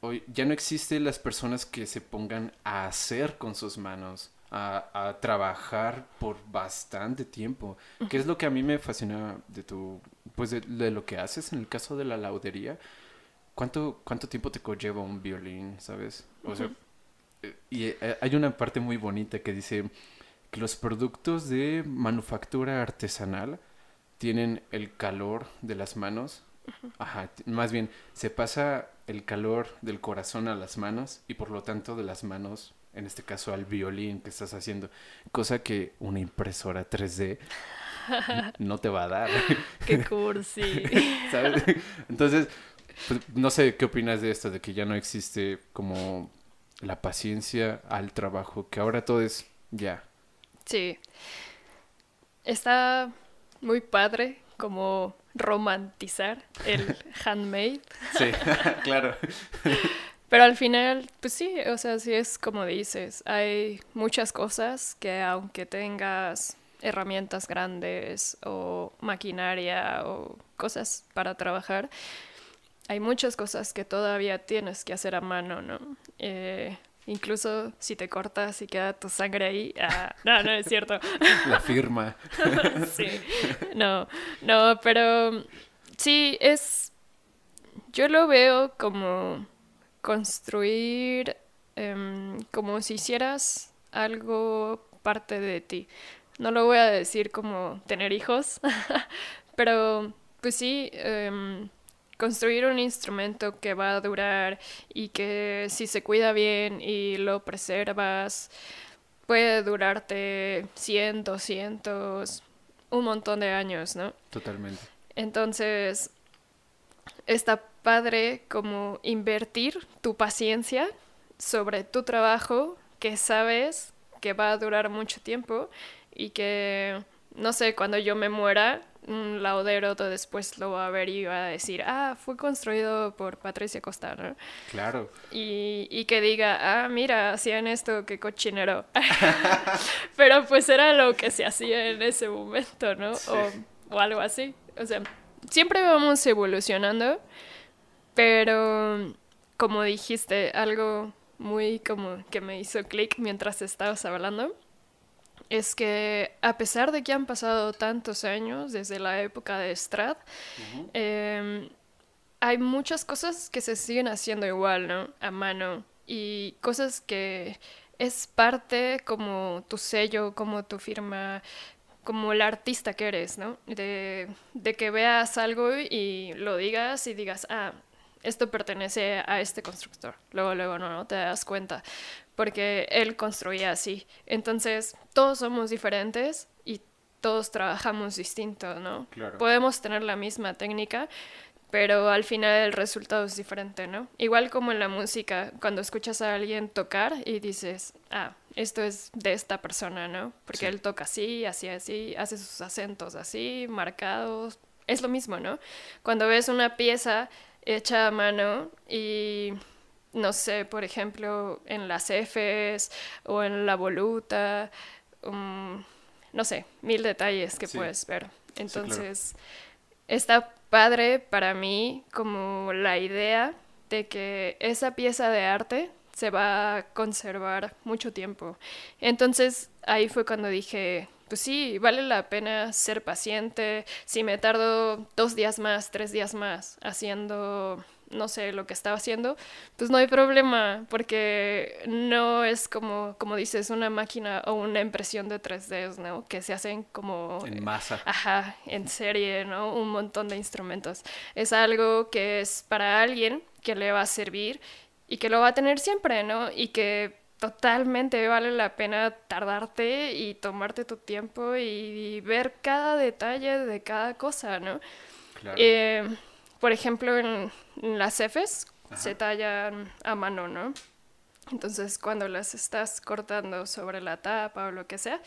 hoy ya no existen las personas que se pongan a hacer con sus manos, a, a trabajar por bastante tiempo, que es lo que a mí me fascina de tu, pues de, lo que haces en el caso de la laudería. ¿Cuánto, cuánto tiempo te conlleva un violín, sabes? O sea, eh, y eh, hay una parte muy bonita que dice que los productos de manufactura artesanal tienen el calor de las manos. Ajá, más bien se pasa el calor del corazón a las manos y por lo tanto de las manos en este caso al violín que estás haciendo, cosa que una impresora 3D no te va a dar. Qué cursi. ¿Sabes? Entonces, pues, no sé qué opinas de esto, de que ya no existe como la paciencia al trabajo, que ahora todo es ya. Sí. Está muy padre como romantizar el handmade. Sí, claro. Pero al final, pues sí, o sea, sí es como dices, hay muchas cosas que aunque tengas herramientas grandes o maquinaria o cosas para trabajar, hay muchas cosas que todavía tienes que hacer a mano, ¿no? Eh, incluso si te cortas y queda tu sangre ahí, ah, no, no es cierto. La firma. sí, no, no, pero sí, es, yo lo veo como construir em, como si hicieras algo parte de ti. No lo voy a decir como tener hijos, pero pues sí, em, construir un instrumento que va a durar y que si se cuida bien y lo preservas, puede durarte 100, 200, un montón de años, ¿no? Totalmente. Entonces, está padre como invertir tu paciencia sobre tu trabajo que sabes que va a durar mucho tiempo y que, no sé, cuando yo me muera, un laudero después lo va a ver y va a decir, ah, fue construido por Patricia Costa, ¿no? Claro. Y, y que diga, ah, mira, hacían esto, qué cochinero. Pero pues era lo que se hacía en ese momento, ¿no? O, o algo así. O sea, siempre vamos evolucionando pero, como dijiste, algo muy como que me hizo clic mientras estabas hablando, es que a pesar de que han pasado tantos años desde la época de Strad, em, hay muchas cosas que se siguen haciendo igual, ¿no? A mano. Y cosas que es parte como tu sello, como tu firma, como el artista que eres, ¿no? De, de que veas algo y lo digas y digas, ah, esto pertenece a este constructor. Luego, luego, no, no te das cuenta, porque él construía así. Entonces, todos somos diferentes y todos trabajamos distinto, ¿no? Podemos tener la misma técnica, pero al final el resultado es diferente, ¿no? Igual como en la música, cuando escuchas a alguien tocar y dices, ah, esto es de esta persona, ¿no? Porque él toca así, así, así, hace sus acentos así, marcados. Es lo mismo, ¿no? Cuando ves una pieza hecha a mano y no sé, por ejemplo, en las Fs o en la voluta, um, no sé, mil detalles que puedes ver. Entonces, está padre para mí como la idea de que esa pieza de arte se va a conservar mucho tiempo. Entonces, ahí fue cuando dije, pues sí, vale la pena ser paciente. Si me tardo dos días más, tres días más haciendo no sé lo que estaba haciendo, pues no hay problema, porque no es como, como dices, una máquina o una impresión de 3D, ¿no? Que se hacen como... En masa. Ajá, en serie, ¿no? Un montón de instrumentos. Es algo que es para alguien que le va a servir y que lo va a tener siempre, ¿no? Y que totalmente vale la pena tardarte y tomarte tu tiempo y, ver cada detalle de cada cosa, ¿no? Claro. Eh, por ejemplo, en, las cefes se tallan a mano, ¿no? Entonces, cuando las estás cortando sobre la tapa o lo que sea,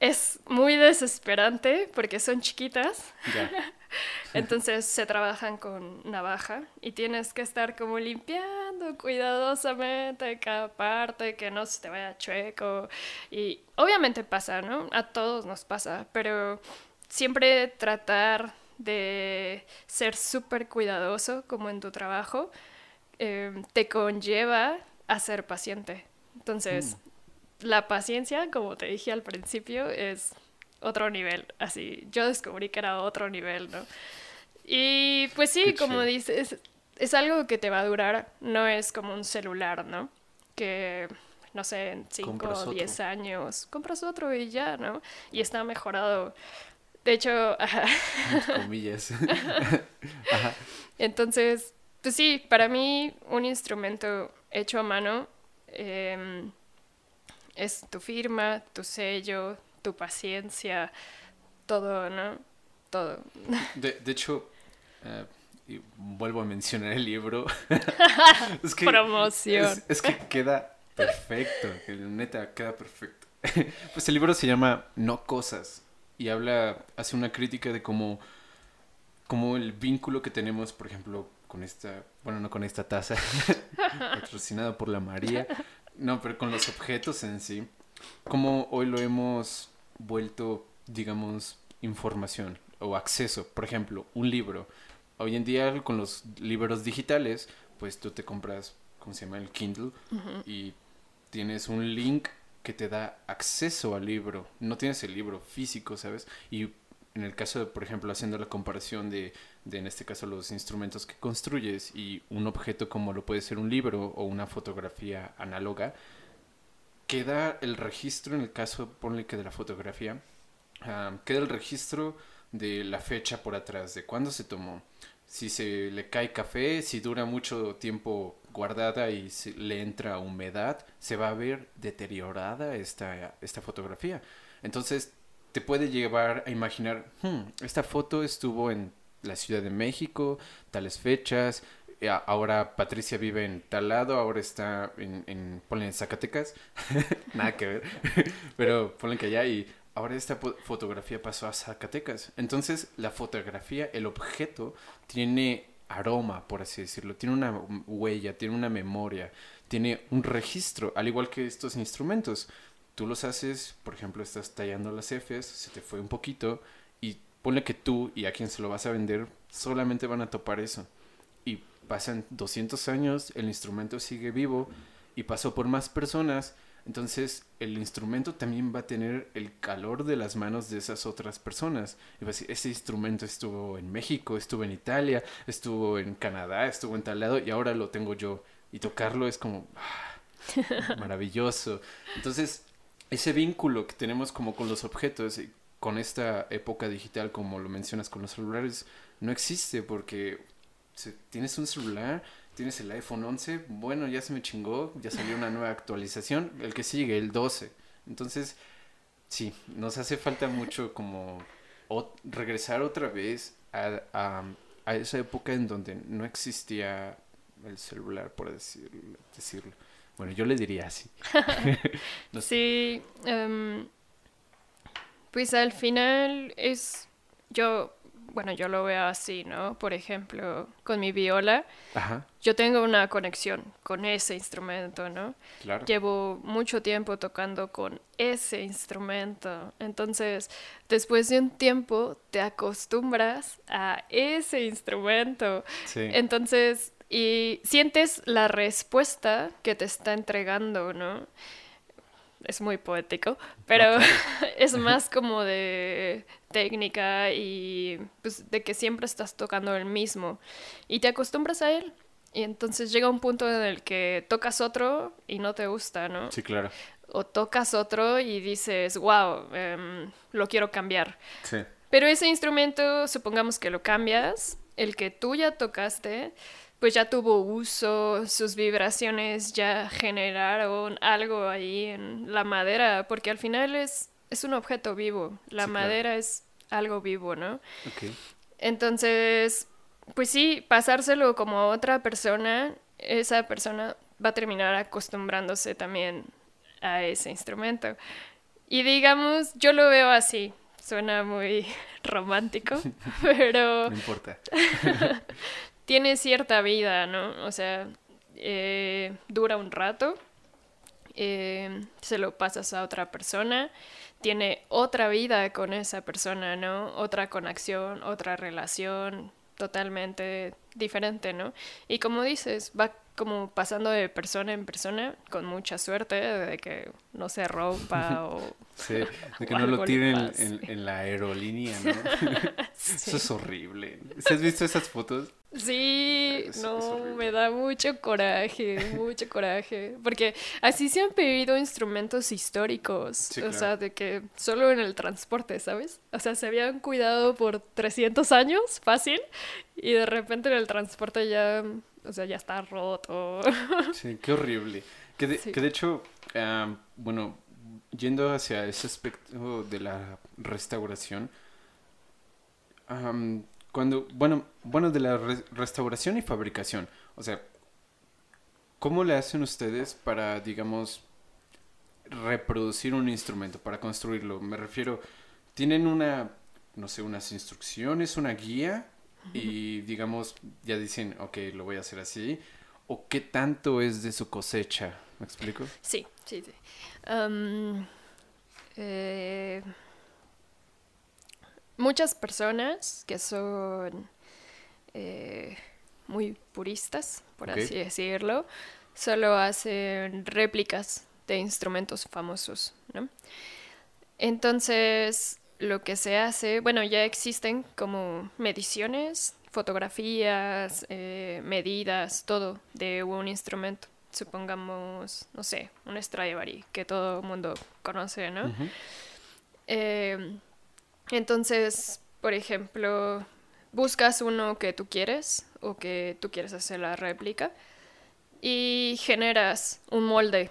es muy desesperante porque son chiquitas. Entonces se trabajan con navaja y tienes que estar como limpiando cuidadosamente cada parte, que no se te vaya chueco. Y obviamente pasa, ¿no? A todos nos pasa, pero siempre tratar de ser súper cuidadoso como en tu trabajo em, te conlleva a ser paciente. Entonces, mm. la paciencia, como te dije al principio, es otro nivel. Así, yo descubrí que era otro nivel, ¿no? Y pues sí, como dices, es algo que te va a durar, no es como un celular, ¿no? Que, no sé, en 5 o 10 años compras otro y ya, ¿no? Y está mejorado. De hecho, ajá. comillas. Entonces, pues sí, para mí un instrumento hecho a mano em, es tu firma, tu sello, tu paciencia, todo, ¿no? Todo. De, de hecho, eh, y vuelvo a mencionar el libro. es que, Promoción. Es, que queda perfecto, neta, queda perfecto. pues el libro se llama No Cosas y habla, hace una crítica de cómo, cómo el vínculo que tenemos, por ejemplo, con esta, bueno, no con esta taza, patrocinada por la María, no, pero con los objetos en sí, cómo hoy lo hemos vuelto, digamos, información o acceso. Por ejemplo, un libro. Hoy en día con los libros digitales, pues tú te compras, ¿cómo se llama? El Kindle y tienes un link que te da acceso al libro. No tienes el libro físico, ¿sabes? Y en el caso de, por ejemplo, haciendo la comparación de, de, en este caso, los instrumentos que construyes y un objeto como lo puede ser un libro o una fotografía análoga, queda el registro, en el caso, ponle que de la fotografía, ah, queda el registro de la fecha por atrás, de cuándo se tomó, si se le cae café, si dura mucho tiempo guardada y le entra humedad, se va a ver deteriorada esta, esta fotografía. Entonces te puede llevar a imaginar, hmm, esta foto estuvo en la Ciudad de México, tales fechas, ahora Patricia vive en tal lado, ahora está en, en en Zacatecas, nada que ver, pero ponle que allá y ahora esta fotografía pasó a Zacatecas. Entonces la fotografía, el objeto, tiene aroma, por así decirlo, tiene una huella, tiene una memoria, tiene un registro, al igual que estos instrumentos. Tú los haces, por ejemplo, estás tallando las Fs, se te fue un poquito y ponle que tú y a quien se lo vas a vender solamente van a topar eso. Y pasan 200 años, el instrumento sigue vivo y pasó por más personas entonces el instrumento también va a tener el calor de las manos de esas otras personas. Y va a decir, ese instrumento estuvo en México, estuvo en Italia, estuvo en Canadá, estuvo en tal lado y ahora lo tengo yo. Y tocarlo es como ah, maravilloso. Entonces, ese vínculo que tenemos como con los objetos, con esta época digital, como lo mencionas con los celulares, no existe porque tienes un celular tienes el iPhone 11, bueno, ya se me chingó, ya salió una nueva actualización, el que sigue, el 12. Entonces, sí, nos hace falta mucho como regresar otra vez a, a, esa época en donde no existía el celular, por decirlo. decirlo. Bueno, yo le diría así. Sí, em, pues al final es, yo bueno, yo lo veo así, ¿no? Por ejemplo, con mi viola, yo tengo una conexión con ese instrumento, ¿no? Claro. Llevo mucho tiempo tocando con ese instrumento. Entonces, después de un tiempo, te acostumbras a ese instrumento. Sí. Entonces, y sientes la respuesta que te está entregando, ¿no? Es muy poético, pero es más como de técnica y pues de que siempre estás tocando el mismo y te acostumbras a él. Y entonces llega un punto en el que tocas otro y no te gusta, ¿no? Sí, claro. O tocas otro y dices, wow, em, lo quiero cambiar. Sí. Pero ese instrumento, supongamos que lo cambias, el que tú ya tocaste, pues ya tuvo uso, sus vibraciones ya generaron algo ahí en la madera, porque al final es, es un objeto vivo, la madera es algo vivo, ¿no? Entonces, pues sí, pasárselo como a otra persona, esa persona va a terminar acostumbrándose también a ese instrumento. Y digamos, yo lo veo así, suena muy romántico, pero... No importa. tiene cierta vida, ¿no? O sea, eh, dura un rato, eh, se lo pasas a otra persona, tiene otra vida con esa persona, ¿no? Otra conexión, otra relación totalmente diferente, ¿no? Y como dices, va como pasando de persona en persona con mucha suerte de que no se rompa o... Sí, de que no lo tiren en, en, la aerolínea, ¿no? Eso es horrible. ¿Sí has visto esas fotos? Sí, es, no, es me da mucho coraje, mucho coraje, porque así se han pedido instrumentos históricos, sí, o claro. sea, de que solo en el transporte, ¿sabes? O sea, se habían cuidado por 300 años, fácil, y de repente en el transporte ya, o sea, ya está roto. Sí, qué horrible. Que de, sí. que de hecho, um, bueno, yendo hacia ese aspecto de la restauración, um, cuando, bueno, bueno, de la re restauración y fabricación, o sea, ¿cómo le hacen ustedes para, digamos, reproducir un instrumento, para construirlo? Me refiero, ¿tienen una, no sé, unas instrucciones, una guía? Y, digamos, ya dicen, ok, lo voy a hacer así. ¿O qué tanto es de su cosecha? ¿Me explico? Sí, sí, sí. Um, eh muchas personas que son eh, muy puristas, por okay. así decirlo, solo hacen réplicas de instrumentos famosos, ¿no? Entonces, lo que se hace, bueno, ya existen como mediciones, fotografías, eh, medidas, todo de un instrumento. Supongamos, no sé, un Stradivari, que todo el mundo conoce, ¿no? Uh -huh. eh, entonces, por ejemplo, buscas uno que tú quieres o que tú quieres hacer la réplica y generas un molde.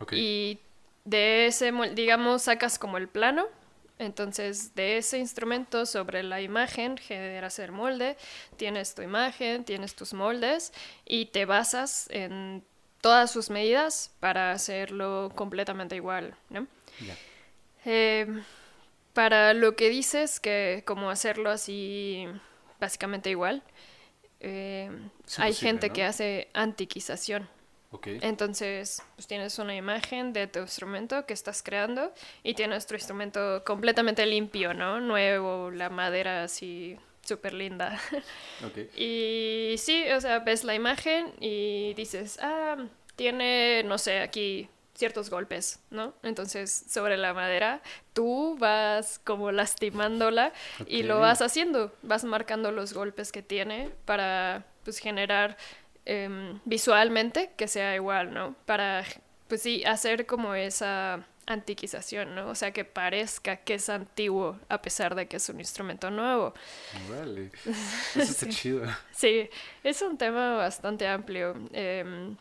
Okay. Y de ese molde, digamos, sacas como el plano. Entonces, de ese instrumento sobre la imagen generas el molde, tienes tu imagen, tienes tus moldes y te basas en todas sus medidas para hacerlo completamente igual, ¿no? Yeah. Eh, para lo que dices, que como hacerlo así básicamente igual, eh, hay gente ¿no? que hace antiquización. Okay. Entonces, pues tienes una imagen de tu instrumento que estás creando y tienes tu instrumento completamente limpio, ¿no? Nuevo, la madera así súper linda. Okay. Y sí, o sea, ves la imagen y dices, ah, tiene, no sé, aquí ciertos golpes, ¿no? Entonces, sobre la madera, tú vas como lastimándola okay. y lo vas haciendo, vas marcando los golpes que tiene para, pues, generar eh, visualmente que sea igual, ¿no? Para, pues sí, hacer como esa antiquización, ¿no? O sea, que parezca que es antiguo a pesar de que es un instrumento nuevo. Vale, eso está sí. chido. Sí, es un tema bastante amplio. Eh,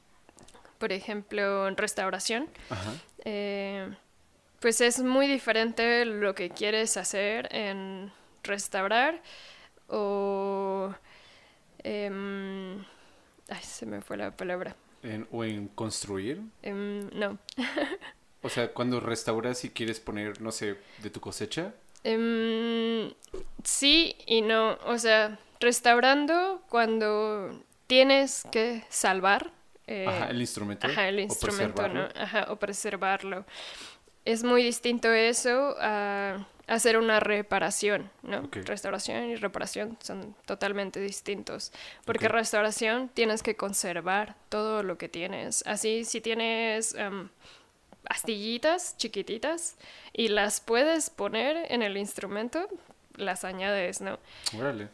por ejemplo, en restauración, eh, pues es muy diferente lo que quieres hacer en restaurar o... Eh, ay, se me fue la palabra. ¿En, ¿O en construir? Eh, no. o sea, cuando restauras y quieres poner, no sé, de tu cosecha. Em, sí y no. O sea, restaurando cuando tienes que salvar eh, ajá, el instrumento. Ajá, el instrumento, o ¿no? Ajá, o preservarlo. Es muy distinto eso a hacer una reparación, ¿no? Okay. Restauración y reparación son totalmente distintos. Porque okay. restauración tienes que conservar todo lo que tienes. Así, si tienes, um, astillitas chiquititas y las puedes poner en el instrumento, las añades, ¿no? Órale.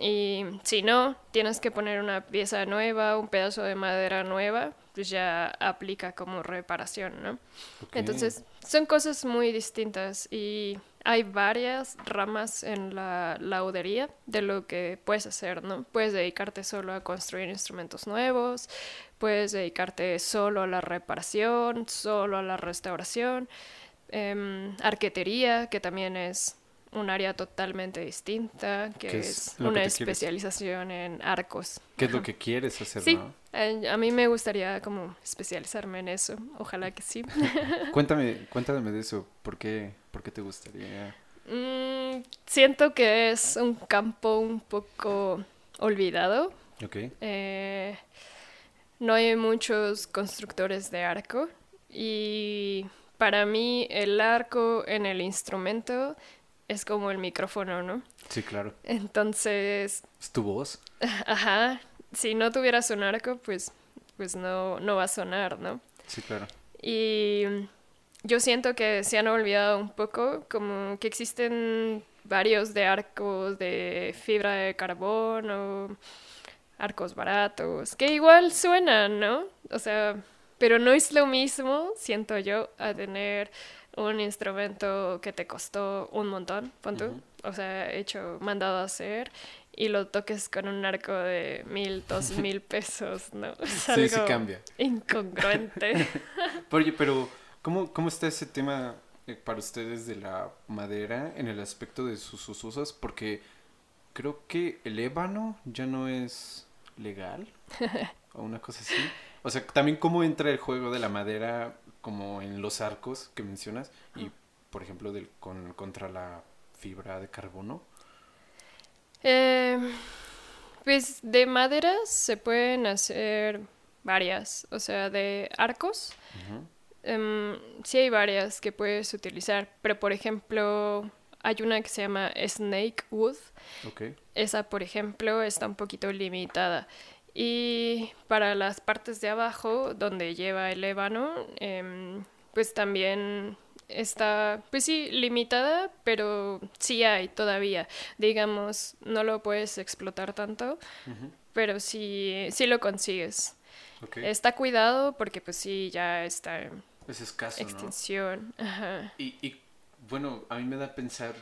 Y si no, tienes que poner una pieza nueva, un pedazo de madera nueva, pues ya aplica como reparación, ¿no? Entonces, son cosas muy distintas y hay varias ramas en la laudería de lo que puedes hacer, ¿no? Puedes dedicarte solo a construir instrumentos nuevos, puedes dedicarte solo a la reparación, solo a la restauración, em, arquetería, que también es un área totalmente distinta, que ¿Qué es, una quieres? especialización en arcos. ¿Qué es lo que quieres hacer, Sí, no? eh, a mí me gustaría como especializarme en eso, ojalá que sí. Cuéntame, cuéntame de eso. ¿Por qué, por qué te gustaría? Mm, siento que es un campo un poco olvidado. Ok. Eh, no hay muchos constructores de arco y para mí el arco en el instrumento es como el micrófono, ¿no? Sí, claro. Entonces, ¿Es tu voz? ajá, si no tuvieras un arco, pues, pues no, no va a sonar, ¿no? Sí, claro. Y yo siento que se han olvidado un poco, como que existen varios de arcos de fibra de carbón o arcos baratos, que igual suenan, ¿no? O sea, pero no es lo mismo, siento yo, a tener un instrumento que te costó un montón, pon tú, o sea, hecho, mandado a hacer, y lo toques con un arco de mil, dos mil pesos, ¿no? Es Sí, sí cambia. incongruente. Oye, pero ¿cómo, cómo está ese tema eh, para ustedes de la madera en el aspecto de sus usos? Porque creo que el ébano ya no es legal o una cosa así. O sea, también cómo entra el juego de la madera como en los arcos que mencionas y, por ejemplo, del, con, contra la fibra de carbono. Eh, pues de maderas se pueden hacer varias, o sea, de arcos. Em, sí hay varias que puedes utilizar, pero por ejemplo hay una que se llama Snake Wood. Esa, por ejemplo, está un poquito limitada. Y para las partes de abajo, donde lleva el ébano, em, pues también está, pues sí, limitada, pero sí hay todavía. Digamos, no lo puedes explotar tanto, pero sí, sí lo consigues. Está cuidado porque pues sí, ya está en Es escaso, ¿no? extinción. Ajá. Y, y, bueno, a mí me da a pensar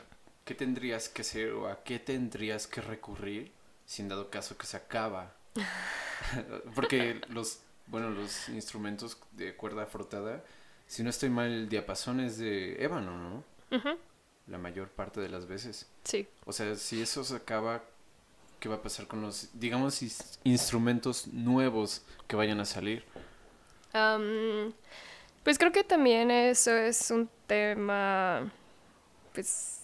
qué tendrías que hacer o a qué tendrías que recurrir si en dado caso que se acaba. Porque los, bueno, los instrumentos de cuerda frotada, si no estoy mal, el diapasón es de ébano, ¿no? La mayor parte de las veces. Sí. O sea, si eso se acaba, ¿qué va a pasar con los, digamos, instrumentos nuevos que vayan a salir? Pues creo que también eso es un tema, pues,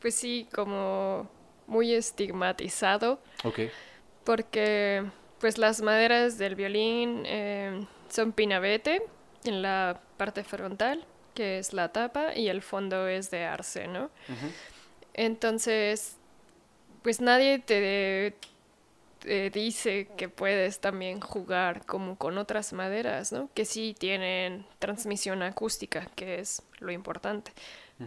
pues sí, como muy estigmatizado, Ok. Porque pues las maderas del violín em, son pinabete en la parte frontal, que es la tapa, y el fondo es de arce, ¿no? Entonces, pues nadie te, te dice que puedes también jugar como con otras maderas, ¿no? Que sí tienen transmisión acústica, que es lo importante.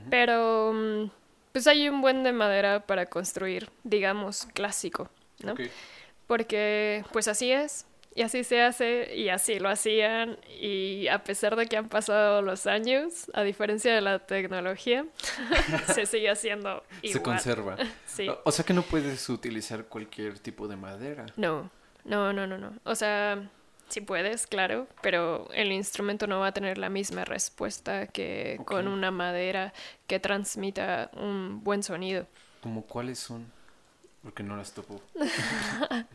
Pero, mm, pues hay un buen de madera para construir, digamos, clásico, ¿no? Porque, pues así es. Y así se hace, y así lo hacían, y a pesar de que han pasado los años, a diferencia de la tecnología, se sigue haciendo igual. Se conserva. Sí. O- sea que no puedes utilizar cualquier tipo de madera. No, no, no, no, no. O sea, sí puedes, claro, pero el instrumento no va a tener la misma respuesta que con una madera que transmita un buen sonido. ¿Como cuáles son? Porque no las topo.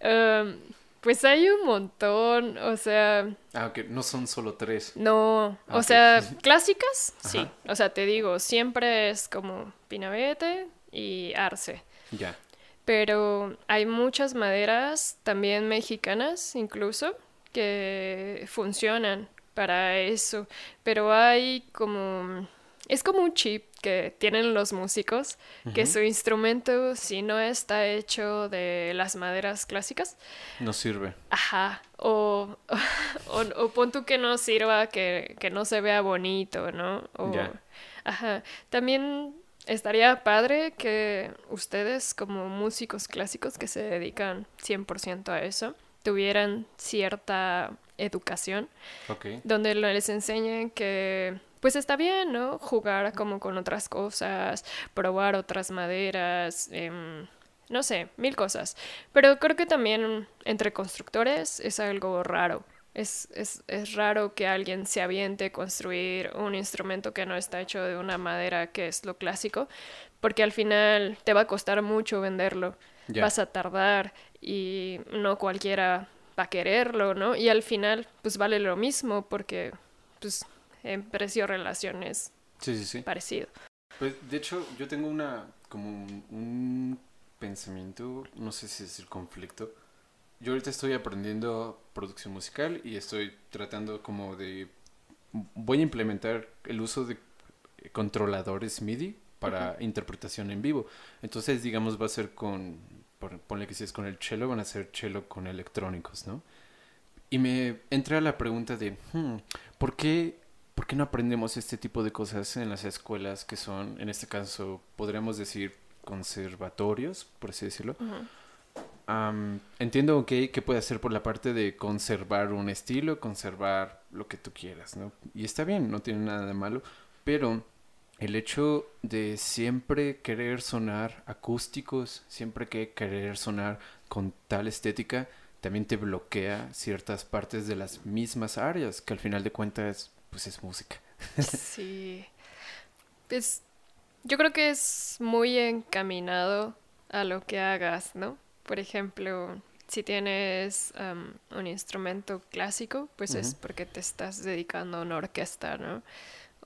Em, pues hay un montón, o sea, Ah, ok, no son solo tres. no, Ah, o sea, clásicas, sí. Ajá. O sea, te digo, siempre es como pinabete y arce. Ya. Pero hay muchas maderas, también mexicanas incluso, que funcionan para eso. Pero hay como es como un chip que tienen los músicos, que su instrumento, si no está hecho de las maderas clásicas, no sirve. Ajá, o, o, pon tú que no sirva, que, que no se vea bonito, ¿no? O, Ajá, también estaría padre que ustedes como músicos clásicos que se dedican 100% a eso, tuvieran cierta educación, donde les enseñen que pues está bien, ¿no? Jugar como con otras cosas, probar otras maderas, em, no sé, mil cosas. Pero creo que también entre constructores es algo raro. Es, es, es, raro que alguien se aviente a construir un instrumento que no está hecho de una madera que es lo clásico, porque al final te va a costar mucho venderlo. Vas a tardar y no cualquiera va a quererlo, ¿no? Y al final, pues vale lo mismo porque, pues, en precio-relación es sí, sí, sí. parecido. Pues, de hecho, yo tengo una, como un, pensamiento, no sé si es el conflicto. Yo ahorita estoy aprendiendo producción musical y estoy tratando como de... Voy a implementar el uso de controladores MIDI para interpretación en vivo. Entonces, digamos, va a ser con, ponle que si es con el cello, van a ser cello con electrónicos, ¿no? Y me entra la pregunta de, hmm, ¿por qué ¿por qué no aprendemos este tipo de cosas en las escuelas que son, en este caso, podríamos decir conservatorios, por así decirlo? entiendo okay, que puede hacer por la parte de conservar un estilo, conservar lo que tú quieras, ¿no? Y está bien, no tiene nada de malo, pero el hecho de siempre querer sonar acústicos, siempre que querer sonar con tal estética, también te bloquea ciertas partes de las mismas áreas, que al final de cuentas pues es música. sí. Pues yo creo que es muy encaminado a lo que hagas, ¿no? Por ejemplo, si tienes un instrumento clásico, pues es porque te estás dedicando a una orquesta, ¿no?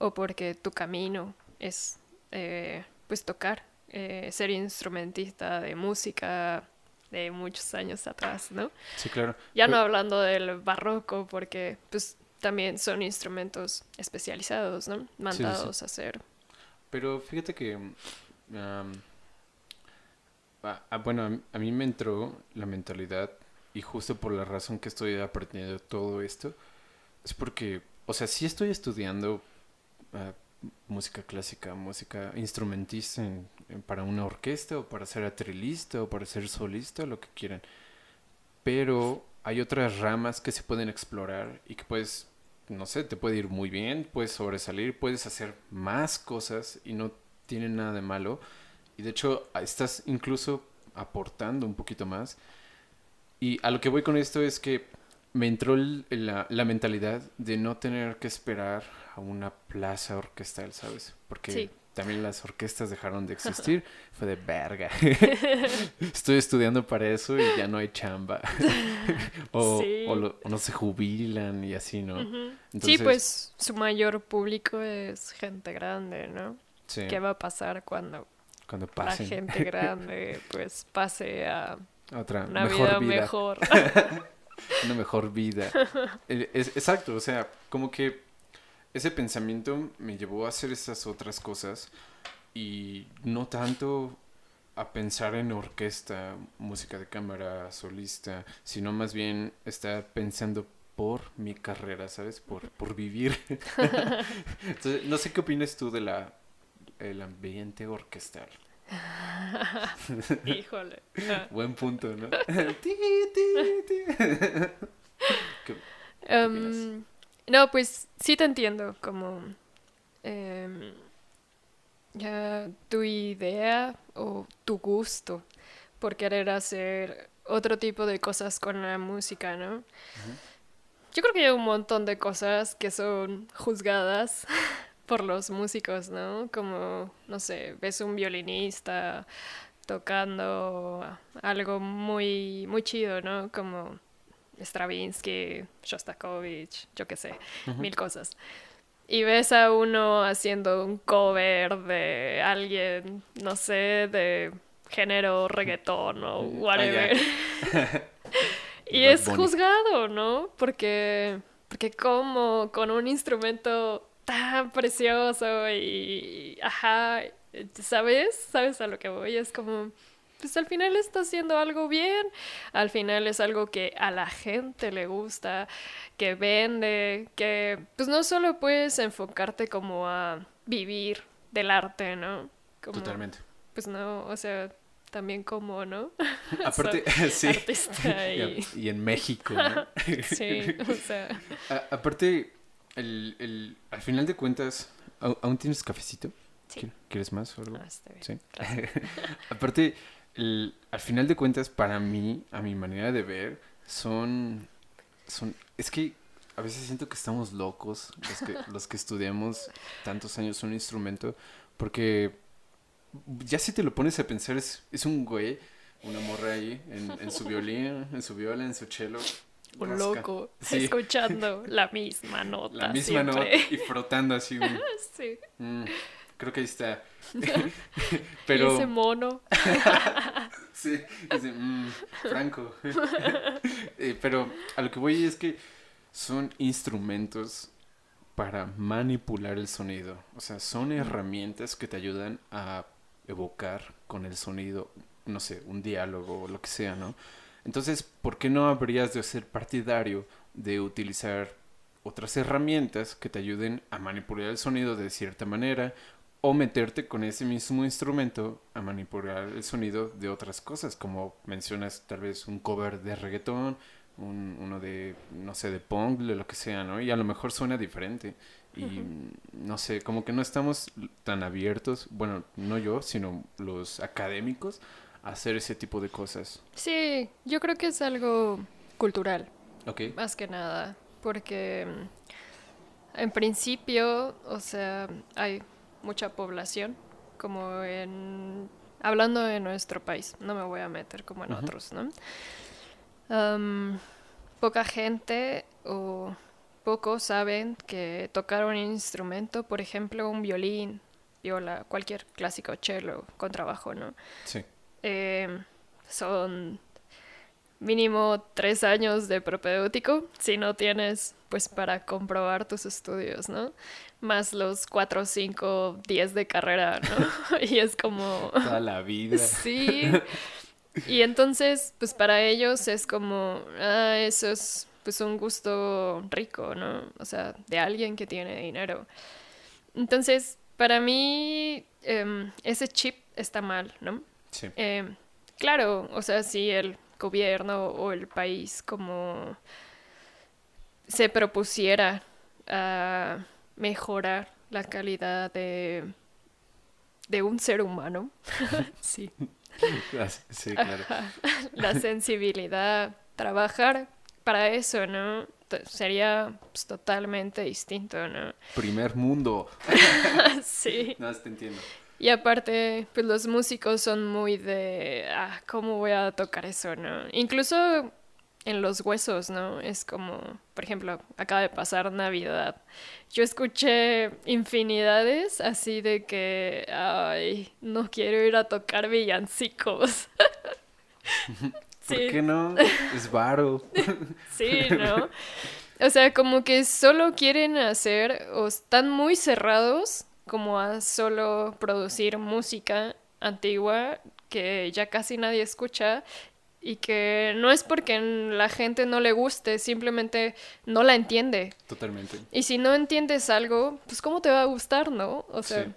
O porque tu camino es, eh, pues, tocar, eh, ser instrumentista de música de muchos años atrás, ¿no? Sí, claro. Ya no hablando del barroco, porque, pues, también son instrumentos especializados, ¿no? Mandados a hacer. Pero fíjate que, bueno, a, mí me entró la mentalidad y justo por la razón que estoy aprendiendo todo esto, es porque, o sea, sí estoy estudiando ah, música clásica, música instrumentista para una orquesta o para ser atrilista o para ser solista, lo que quieran. Pero hay otras ramas que se pueden explorar y que puedes no sé, te puede ir muy bien, puedes sobresalir, puedes hacer más cosas y no tiene nada de malo. Y de hecho, estás incluso aportando un poquito más. Y a lo que voy con esto es que me entró la, la, mentalidad de no tener que esperar a una plaza orquestal, ¿sabes? Porque también las orquestas dejaron de existir. Fue de verga. Estoy estudiando para eso y ya no hay chamba. o, no se jubilan y así, ¿no? Sí, pues su mayor público es gente grande, ¿no? ¿Qué va a pasar cuando, cuando la gente grande pues pase a otra una mejor vida, mejor? una mejor vida. exacto, o sea, como que ese pensamiento me llevó a hacer esas otras cosas y no tanto a pensar en orquesta, música de cámara, solista, sino más bien estar pensando por mi carrera, ¿sabes? Por, por vivir. Entonces, no sé qué opinas tú de la el ambiente orquestal. Híjole. Buen punto, ¿no? Em, no, pues sí te entiendo, como em, ya tu idea o tu gusto por querer hacer otro tipo de cosas con la música, ¿no? Yo creo que hay un montón de cosas que son juzgadas por los músicos, ¿no? Como, no sé, ves un violinista tocando algo muy, muy chido, ¿no? Como Stravinsky, Shostakovich, yo qué sé, mil cosas. Y ves a uno haciendo un cover de alguien, no sé, de género reggaetón o mm, whatever. y es juzgado, ¿no? Porque, porque como con un instrumento tan precioso y, ajá, ¿sabes? ¿Sabes a lo que voy? Es como, pues al final está haciendo algo bien, al final es algo que a la gente le gusta, que vende, que pues no solo puedes enfocarte como a vivir del arte, ¿no? Totalmente. Pues no, o sea, también como, ¿no? Aparte, sí. Artista y... y... en México, ¿no? sí, o sea. aparte, el, el, al final de cuentas, ¿aún tienes cafecito? Sí. ¿Quieres más o algo? Ah, está bien. Sí. aparte, el, al final de cuentas, para mí, a mi manera de ver, son, son, es que a veces siento que estamos locos los que, los que estudiamos tantos años un instrumento, porque ya si te lo pones a pensar, es, es un güey, una morra ahí, en, en su violín, en su viola, en su cello. Un loco, escuchando la misma nota. La misma nota y frotando así un... sí. Mm, creo que ahí está. Pero... ¿Y ese mono. sí, ese, mm, Franco. Eh, pero a lo que voy es que son instrumentos para manipular el sonido. O sea, son herramientas que te ayudan a evocar con el sonido, no sé, un diálogo o lo que sea, ¿no? Entonces, ¿por qué no habrías de ser partidario de utilizar otras herramientas que te ayuden a manipular el sonido de cierta manera o meterte con ese mismo instrumento a manipular el sonido de otras cosas, como mencionas tal vez un cover de reggaetón, un, uno de, no sé, de punk, de lo que sea, ¿no? Y a lo mejor suena diferente. Y no sé, como que no estamos tan abiertos, bueno, no yo, sino los académicos, a hacer ese tipo de cosas. Sí, yo creo que es algo cultural. Ok. Más que nada, porque mm, en principio, o sea, hay mucha población, como en... Hablando de nuestro país, no me voy a meter como en otros, ¿no? poca gente o pocos saben que tocar un instrumento, por ejemplo, un violín, viola, cualquier clásico cello, contrabajo, ¿no? Sí. Em, son mínimo tres años de propedéutico si no tienes pues para comprobar tus estudios, ¿no? Más los cuatro, cinco, diez de carrera, ¿no? y es como... Toda la vida. Sí. Y entonces, pues para ellos es como, ah, eso es pues un gusto rico, ¿no? O sea, de alguien que tiene dinero. Entonces, para mí, em, ese chip está mal, ¿no? Sí. Em, claro, o sea, si el gobierno o el país como se propusiera a mejorar la calidad de, de un ser humano, sí. sí, claro. la sensibilidad, trabajar para eso, ¿no? Sería pues, totalmente distinto, ¿no? Primer mundo. sí. No, te entiendo. Y aparte, pues los músicos son muy de, ah, ¿cómo voy a tocar eso, no? Incluso en los huesos, ¿no? Es como, por ejemplo, acaba de pasar Navidad. Yo escuché infinidades así de que, ay, no quiero ir a tocar villancicos. ¿Por qué no? Es varo. sí, ¿no? O sea, como que solo quieren hacer o están muy cerrados como a solo producir música antigua que ya casi nadie escucha y que no es porque la gente no le guste, simplemente no la entiende. Totalmente. Y si no entiendes algo, pues cómo te va a gustar, ¿no? O sea, sí.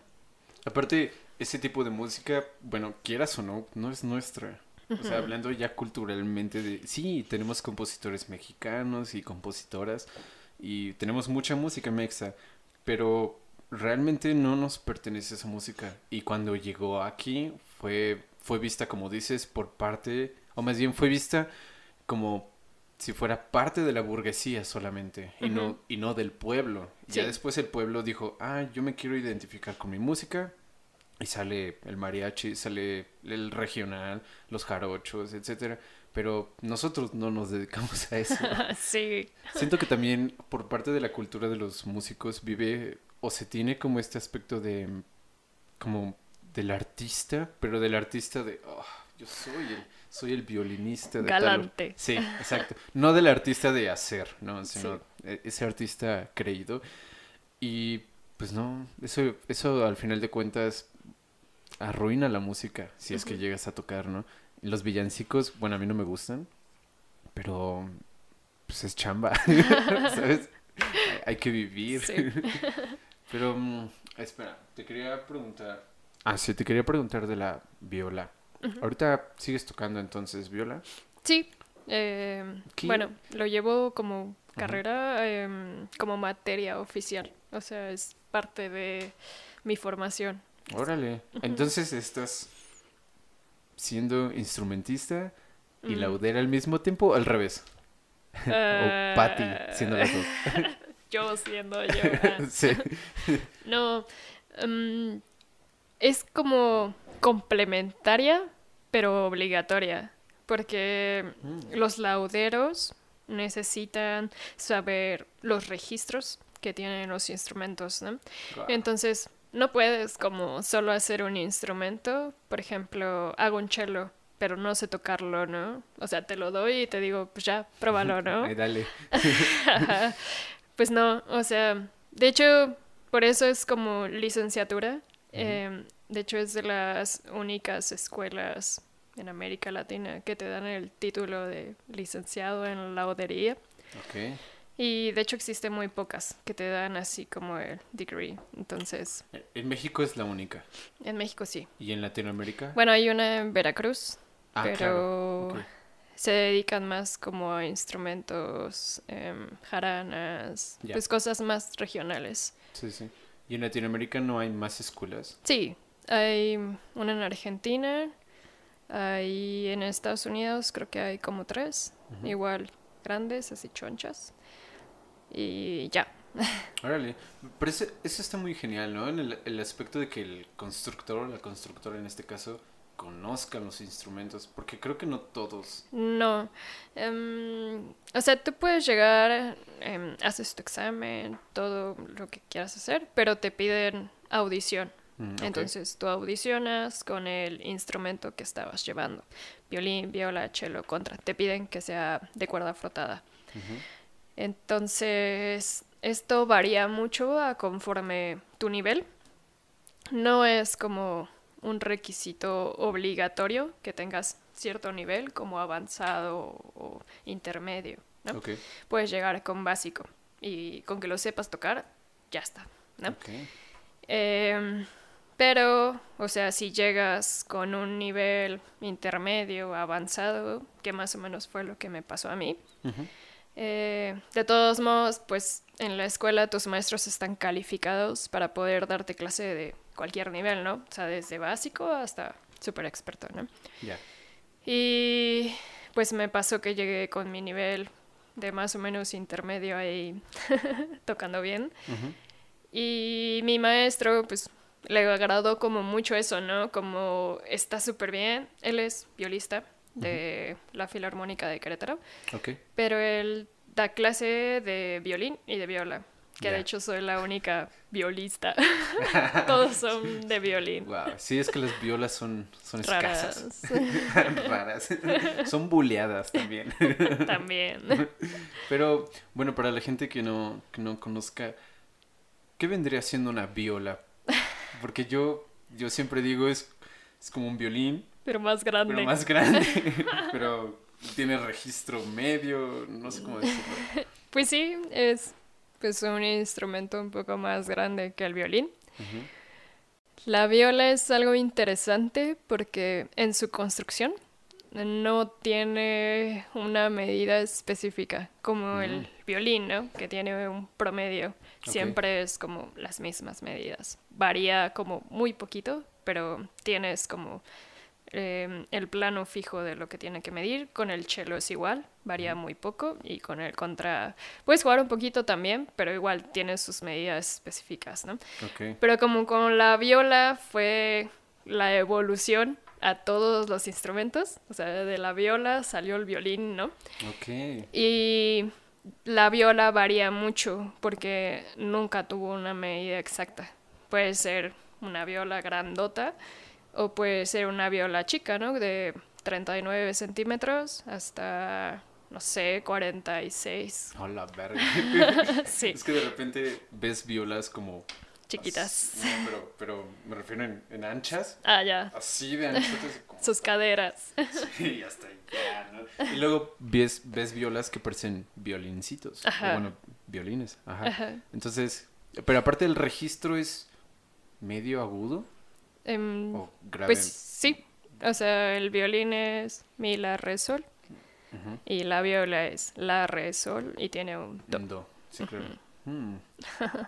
aparte ese tipo de música, bueno, quieras o no, no es nuestra. O sea, hablando ya culturalmente de... Sí, tenemos compositores mexicanos y compositoras y tenemos mucha música mexa, pero realmente no nos pertenece esa música. Y cuando llegó aquí fue, fue vista, como dices, por parte, o más bien fue vista como si fuera parte de la burguesía solamente y, no, y no del pueblo. Ya después el pueblo dijo, ah, yo me quiero identificar con mi música, y sale el mariachi, sale el regional, los jarochos, etcétera. Pero nosotros no nos dedicamos a eso. sí. Siento que también por parte de la cultura de los músicos vive o se tiene como este aspecto de como del artista, pero del artista de oh, yo soy el soy el violinista de galante. Sí, exacto. No del artista de hacer, no, sino e-, ese artista creído y Pues no, eso, eso al final de cuentas arruina la música si es que llegas a tocar, ¿no? Los villancicos, bueno, a mí no me gustan, pero pues es chamba, ¿sabes? Hay, que vivir. pero, mm, espera, te quería preguntar. Ah, sí, te quería preguntar de la viola. Ahorita sigues tocando entonces viola. Sí, eh, bueno, lo llevo como carrera, em, como materia oficial. O sea, es parte de mi formación. Órale. Entonces estás siendo instrumentista y laudera al mismo tiempo o al revés. o Eh, Patty siendo las dos. yo siendo yo. ah. sí. No, em, es como complementaria, pero obligatoria, porque Mm. los lauderos necesitan saber los registros que tienen los instrumentos, ¿no? Entonces, no puedes como solo hacer un instrumento, por ejemplo, hago un cello, pero no sé tocarlo, ¿no? O sea, te lo doy y te digo, pues ya, pruébalo, ¿no? Ay, dale. Pues no, o sea, de hecho, por eso es como licenciatura. De hecho, es de las únicas escuelas en América Latina que te dan el título de licenciado en laudería. Ok. Y de hecho existen muy pocas que te dan así como el degree. Entonces, En México es la única. en México sí. ¿Y en Latinoamérica? Bueno, hay una en Veracruz, ah, pero claro. se dedican más como a instrumentos, em, jaranas, pues cosas más regionales. Sí, sí. ¿Y en Latinoamérica no hay más escuelas? Sí, hay una en Argentina, hay en Estados Unidos, creo que hay como tres, igual grandes, así chonchas. Y ya. Órale. Pero ese- eso está muy genial, ¿no? En el, el aspecto de que el constructor, la constructora en este caso, conozcan los instrumentos. Porque creo que no todos. No. em, o sea, tú puedes llegar, em, haces tu examen, todo lo que quieras hacer, pero te piden audición. Mm. Entonces tú audicionas con el instrumento que estabas llevando. Violín, viola, cello, contra. Te piden que sea de cuerda frotada. Entonces, esto varía mucho a conforme tu nivel. No es como un requisito obligatorio que tengas cierto nivel, como avanzado o intermedio. ¿no? Puedes llegar con básico y con que lo sepas tocar, ya está. ¿no? Ok. Em, pero, o sea, si llegas con un nivel intermedio, avanzado, que más o menos fue lo que me pasó a mí, eh, de todos modos, pues en la escuela tus maestros están calificados para poder darte clase de cualquier nivel, ¿no? O sea, desde básico hasta súper experto, ¿no? Ya. Y pues me pasó que llegué con mi nivel de más o menos intermedio ahí tocando bien. Y mi maestro, pues, le agradó como mucho eso, ¿no? Como está súper bien. Él es violista de la Filarmónica de Querétaro, Ok. pero él da clase de violín y de viola. Que de hecho soy la única violista. Todos son de violín. Wow. Sí, es que las violas son, son escasas. Raras. Raras. son buleadas también. También. Pero, bueno, para la gente que no, que no conozca, ¿qué vendría siendo una viola? Porque yo, yo siempre digo es, es como un violín, Pero más grande. pero más grande. pero tiene registro medio, no sé cómo decirlo. Pues sí, es pues un instrumento un poco más grande que el violín. La viola es algo interesante porque en su construcción no tiene una medida específica como el violín, ¿no? Que tiene un promedio. Siempre es como las mismas medidas. Varía como muy poquito, pero tienes como eh, el plano fijo de lo que tiene que medir. Con el cello es igual, varía muy poco. Y con el contra... Puedes jugar un poquito también, pero igual tiene sus medidas específicas, ¿no? Pero como con la viola fue la evolución a todos los instrumentos, o sea, de la viola salió el violín, ¿no? Ok. Y la viola varía mucho porque nunca tuvo una medida exacta. Puede ser una viola grandota o puede ser una viola chica, ¿no? De 39 centímetros hasta, no sé, 46. Hola, verga. Sí, Es que de repente ves violas como chiquitas. No, pero, pero me refiero en, en anchas. Ah, ya. Así de anchotas. como- Sus caderas. Sí, hasta allá, ¿no? Y luego ves, ves violas que parecen violincitos. o Ajá. bueno, violines. Ajá. Ajá. Entonces, pero aparte el registro es medio agudo Em, o grave. pues sí. O sea, el violín es mi, la, re, sol. Y la viola es la, re, sol. Y tiene un do. Un do, sí, claro. Mm.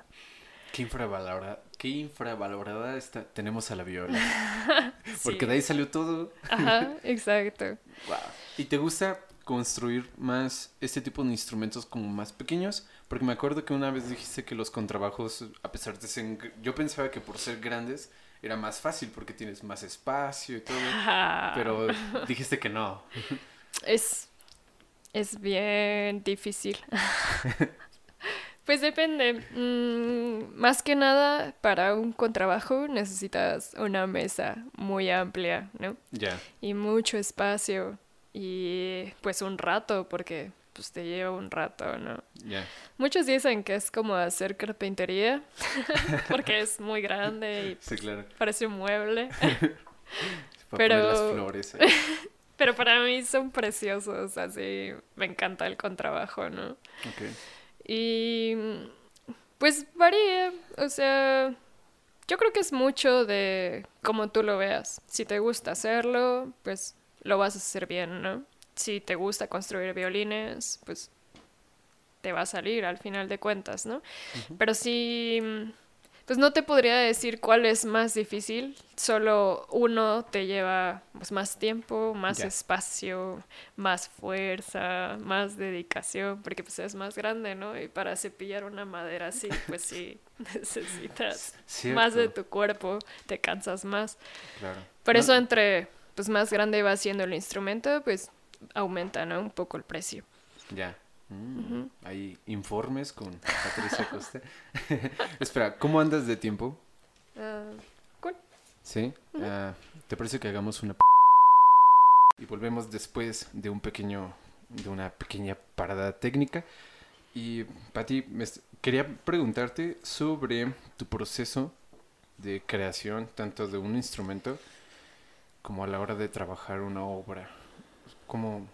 Qué infravalorada, qué infravalorada está, tenemos a la viola. Porque de ahí salió todo. Ajá, exacto. Wow. ¿Y te gusta construir más este tipo de instrumentos como más pequeños? Porque me acuerdo que una vez dijiste que los contrabajos, a pesar de ser... Yo pensaba que por ser grandes era más fácil porque tienes más espacio y todo. Ajá. Pero dijiste que no. Es, es bien difícil. pues depende. Mm, más que nada, para un contrabajo necesitas una mesa muy amplia, ¿no? Ya, Y mucho espacio. Y pues un rato, porque pues te lleva un rato, ¿no? ya. Muchos dicen que es como hacer carpintería, porque es muy grande y Sí, claro. parece un mueble. Pero- poner las flores. ahí. Pero para mí son preciosos, así me encanta el contrabajo, ¿no? Ok. Y pues varía, o sea, yo creo que es mucho de cómo tú lo veas. Si te gusta hacerlo, pues lo vas a hacer bien, ¿no? Si te gusta construir violines, pues te va a salir al final de cuentas, ¿no? Pero si, pues no te podría decir cuál es más difícil, solo uno te lleva pues, más tiempo, más espacio, más fuerza, más dedicación, porque pues es más grande, ¿no? Y para cepillar una madera así, pues sí, necesitas Cierto, más de tu cuerpo, te cansas más. Claro. Por No- eso entre pues más grande va siendo el instrumento, pues aumenta, ¿no? Un poco el precio. Ya. Mm, Hay informes con Patricia Costa. Espera, ¿cómo andas de tiempo? Ah, cool. ¿Sí? Ah, ¿Te parece que hagamos una... Y volvemos después de un pequeño... de una pequeña parada técnica. Y, Pati, me quería preguntarte sobre tu proceso de creación, tanto de un instrumento como a la hora de trabajar una obra. ¿Cómo,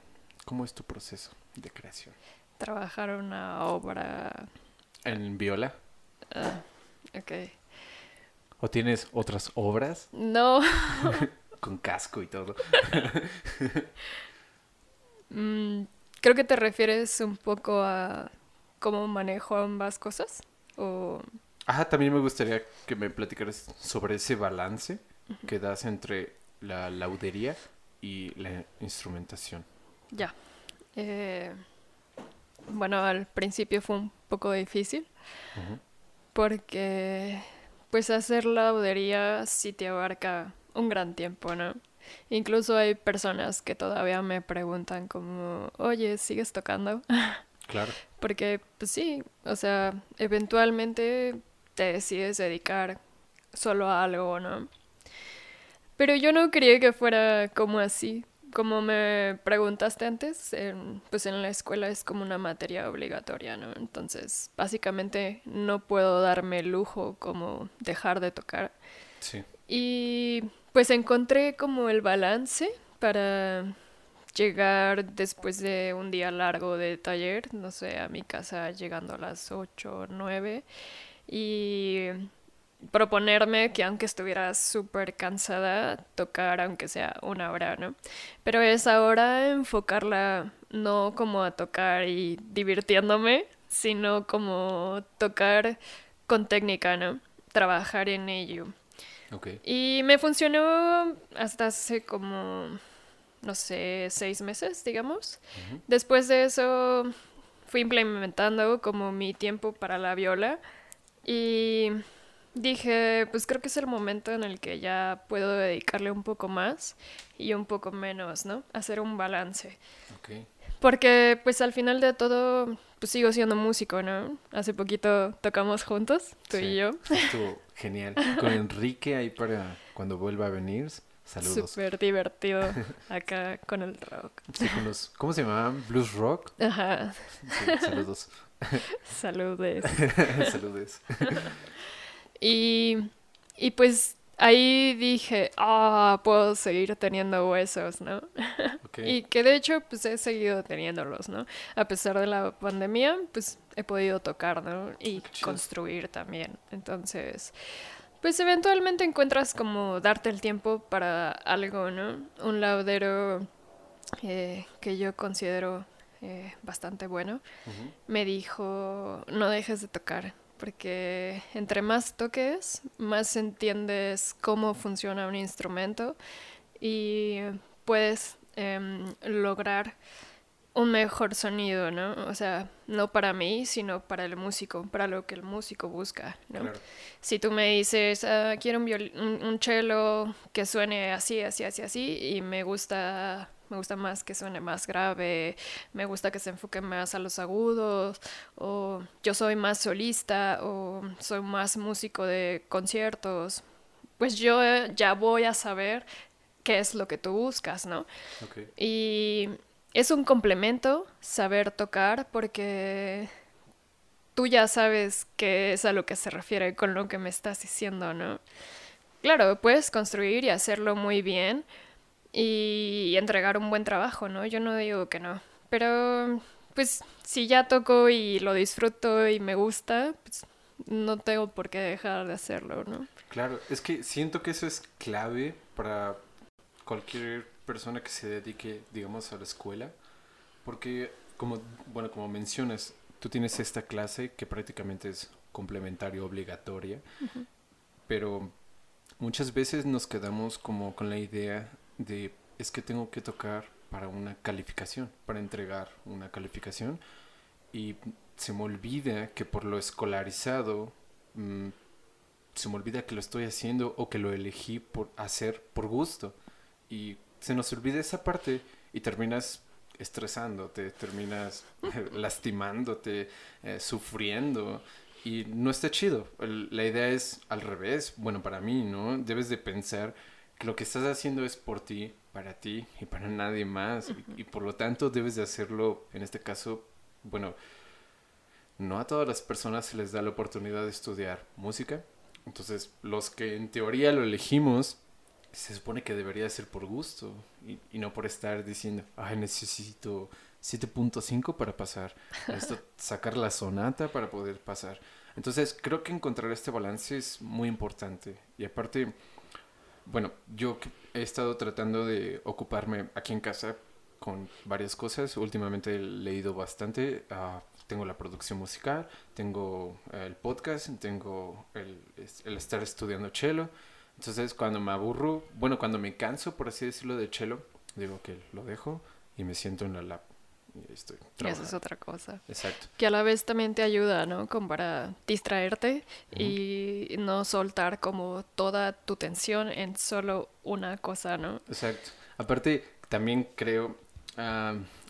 cómo es tu proceso de creación? Trabajar una obra. ¿En viola? ah, ok. ¿O tienes otras obras No. con casco y todo? Mm, creo que te refieres un poco a cómo manejo ambas cosas. O. Ajá, también me gustaría que me platicaras sobre ese balance que das entre la laudería y la instrumentación. Ya. Eh, bueno, al principio fue un poco difícil. Porque, pues, hacer laudería sí te abarca un gran tiempo, ¿no? Incluso hay personas que todavía me preguntan como, oye, ¿sigues tocando? Claro. Porque, pues sí, o sea, eventualmente te decides dedicar solo a algo, ¿no? Pero yo no quería que fuera como así. Como me preguntaste antes, en- pues en la escuela es como una materia obligatoria, ¿no? Entonces, básicamente no puedo darme el lujo como dejar de tocar. Sí. Y pues encontré como el balance para llegar después de un día largo de taller, no sé, a mi casa llegando a las 8 o 9 y proponerme que aunque estuviera súper cansada, tocar aunque sea una hora, ¿no? Pero esa hora enfocarla no como a tocar y divirtiéndome, sino como tocar con técnica, ¿no? Trabajar en ello. Ok. Y me funcionó hasta hace como, no sé, seis meses, digamos. Después de eso fui implementando como mi tiempo para la viola y dije, pues creo que es el momento en el que ya puedo dedicarle un poco más y un poco menos, ¿no? Hacer un balance. Ok. Porque pues al final de todo, pues sigo siendo músico, ¿no? Hace poquito tocamos juntos, tú Sí. y yo. Estuvo genial. Con Enrique ahí para cuando vuelva a venir. Saludos. Súper divertido acá con el rock. Sí, con los, ¿Cómo se llamaban? Blues Rock. Ajá, Sí, saludos. saludes. saludos. Y, y pues ahí dije, ah, puedo seguir teniendo huesos, ¿no? y que de hecho, pues he seguido teniéndolos, ¿no? A pesar de la pandemia, pues he podido tocar, ¿no? Y construir también. Entonces, pues eventualmente encuentras como darte el tiempo para algo, ¿no? Un laudero eh, que yo considero eh, bastante bueno me dijo, no dejes de tocar porque entre más toques, más entiendes cómo funciona un instrumento y puedes em, lograr un mejor sonido, ¿no? O sea, no para mí, sino para el músico, para lo que el músico busca, ¿no? Si tú me dices, ah, quiero un, un, un cello que suene así, así, así, así, y me gusta me gusta más que suene más grave, me gusta que se enfoque más a los agudos, o yo soy más solista, o soy más músico de conciertos, pues yo ya voy a saber qué es lo que tú buscas, ¿no? Y es un complemento saber tocar porque tú ya sabes qué es a lo que se refiere con lo que me estás diciendo, ¿no? Claro, puedes construir y hacerlo muy bien, y entregar un buen trabajo, ¿no? Yo no digo que no, pero pues si ya toco y lo disfruto y me gusta, pues no tengo por qué dejar de hacerlo, ¿no? Claro, es que siento que eso es clave para cualquier persona que se dedique, digamos, a la escuela, porque como, bueno, como mencionas, tú tienes esta clase que prácticamente es complementaria, obligatoria, pero muchas veces nos quedamos como con la idea de es que tengo que tocar para una calificación, para entregar una calificación y se me olvida que por lo escolarizado mm, se me olvida que lo estoy haciendo o que lo elegí por hacer por gusto y se nos olvida esa parte y terminas estresándote, terminas lastimándote, eh, sufriendo y no está chido. la idea es al revés, bueno, para mí, ¿no? Debes de pensar lo que estás haciendo es por ti, para ti y para nadie más. y, por lo tanto debes de hacerlo, en este caso, bueno, no a todas las personas se les da la oportunidad de estudiar música. Entonces, los que en teoría lo elegimos, se supone que debería ser por gusto y, no por estar diciendo, ay, necesito 7.5 para pasar, necesito sacar la sonata para poder pasar. Entonces, creo que encontrar este balance es muy importante. Y aparte, bueno, yo he estado tratando de ocuparme aquí en casa con varias cosas. Últimamente he leído bastante. Ah, tengo la producción musical, tengo el podcast, tengo el, estar estudiando cello. Entonces, cuando me aburro, bueno, cuando me canso, por así decirlo, de cello, digo que lo dejo y me siento en la lap y estoy Eso es otra cosa. Exacto. Que a la vez también te ayuda, ¿no? Como para distraerte y no soltar como toda tu tensión en solo una cosa, ¿no? Exacto. Aparte, también creo,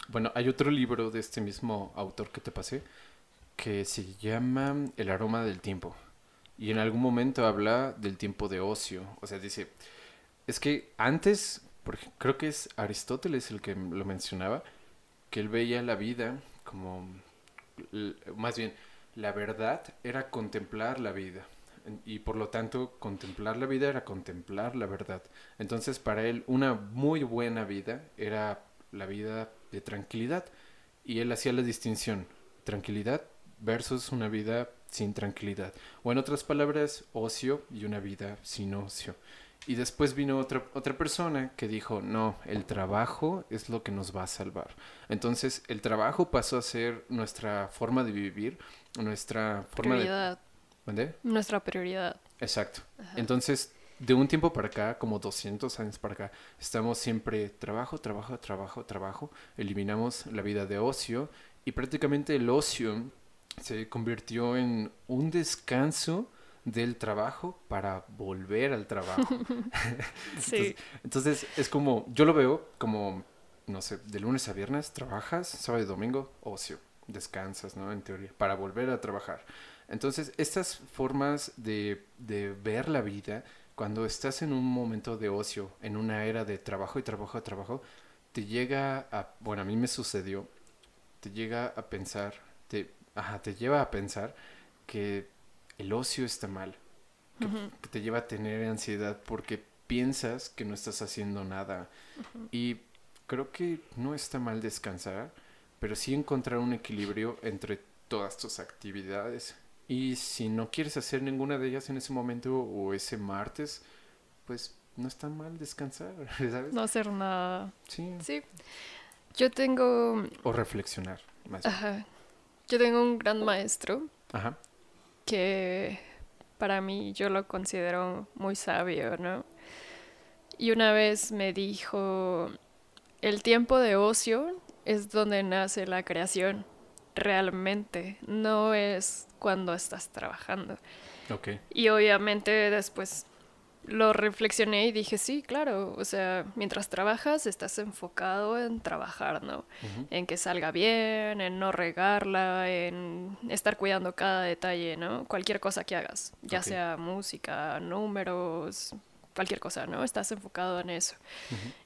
bueno, hay otro libro de este mismo autor que te pasé que se llama El aroma del tiempo. Y en algún momento habla del tiempo de ocio. O sea, dice, es que antes, porque creo que es Aristóteles el que lo mencionaba, que él veía la vida como, más bien, la verdad era contemplar la vida. Y por lo tanto, contemplar la vida era contemplar la verdad. Entonces, para él, una muy buena vida era la vida de tranquilidad. Y él hacía la distinción, tranquilidad versus una vida sin tranquilidad. O en otras palabras, ocio y una vida sin ocio. Y después vino otra, otra persona que dijo, no, el trabajo es lo que nos va a salvar. Entonces el trabajo pasó a ser nuestra forma de vivir, nuestra forma prioridad. de... Nuestra prioridad. Exacto. Entonces, de un tiempo para acá, como 200 años para acá, estamos siempre trabajo, trabajo, trabajo, trabajo. Eliminamos la vida de ocio y prácticamente el ocio se convirtió en un descanso del trabajo para volver al trabajo. sí. entonces, es como, yo lo veo como, no sé, de lunes a viernes trabajas, sábado y domingo, ocio, descansas, ¿no? En teoría, para volver a trabajar. Entonces, estas formas de, de ver la vida, cuando estás en un momento de ocio, en una era de trabajo y trabajo y trabajo, te llega a, bueno, a mí me sucedió, te llega a pensar, te, ajá, te lleva a pensar que el ocio está mal, que, te lleva a tener ansiedad porque piensas que no estás haciendo nada. Y creo que no está mal descansar, pero sí encontrar un equilibrio entre todas tus actividades. Y si no quieres hacer ninguna de ellas en ese momento o ese martes, pues no está mal descansar, ¿sabes? No hacer nada. Sí. Sí. Yo tengo... O reflexionar, más Ajá. Yo tengo un gran maestro Ajá. Que para mí yo lo considero muy sabio, ¿no? Y una vez me dijo, el tiempo de ocio es donde nace la creación, realmente, no es cuando estás trabajando. Ok. Y obviamente después lo reflexioné y dije, sí, claro, o sea, mientras trabajas estás enfocado en trabajar, ¿no? En que salga bien, en no regarla, en estar cuidando cada detalle, ¿no? Cualquier cosa que hagas, ya sea música, números, cualquier cosa, ¿no? Estás enfocado en eso.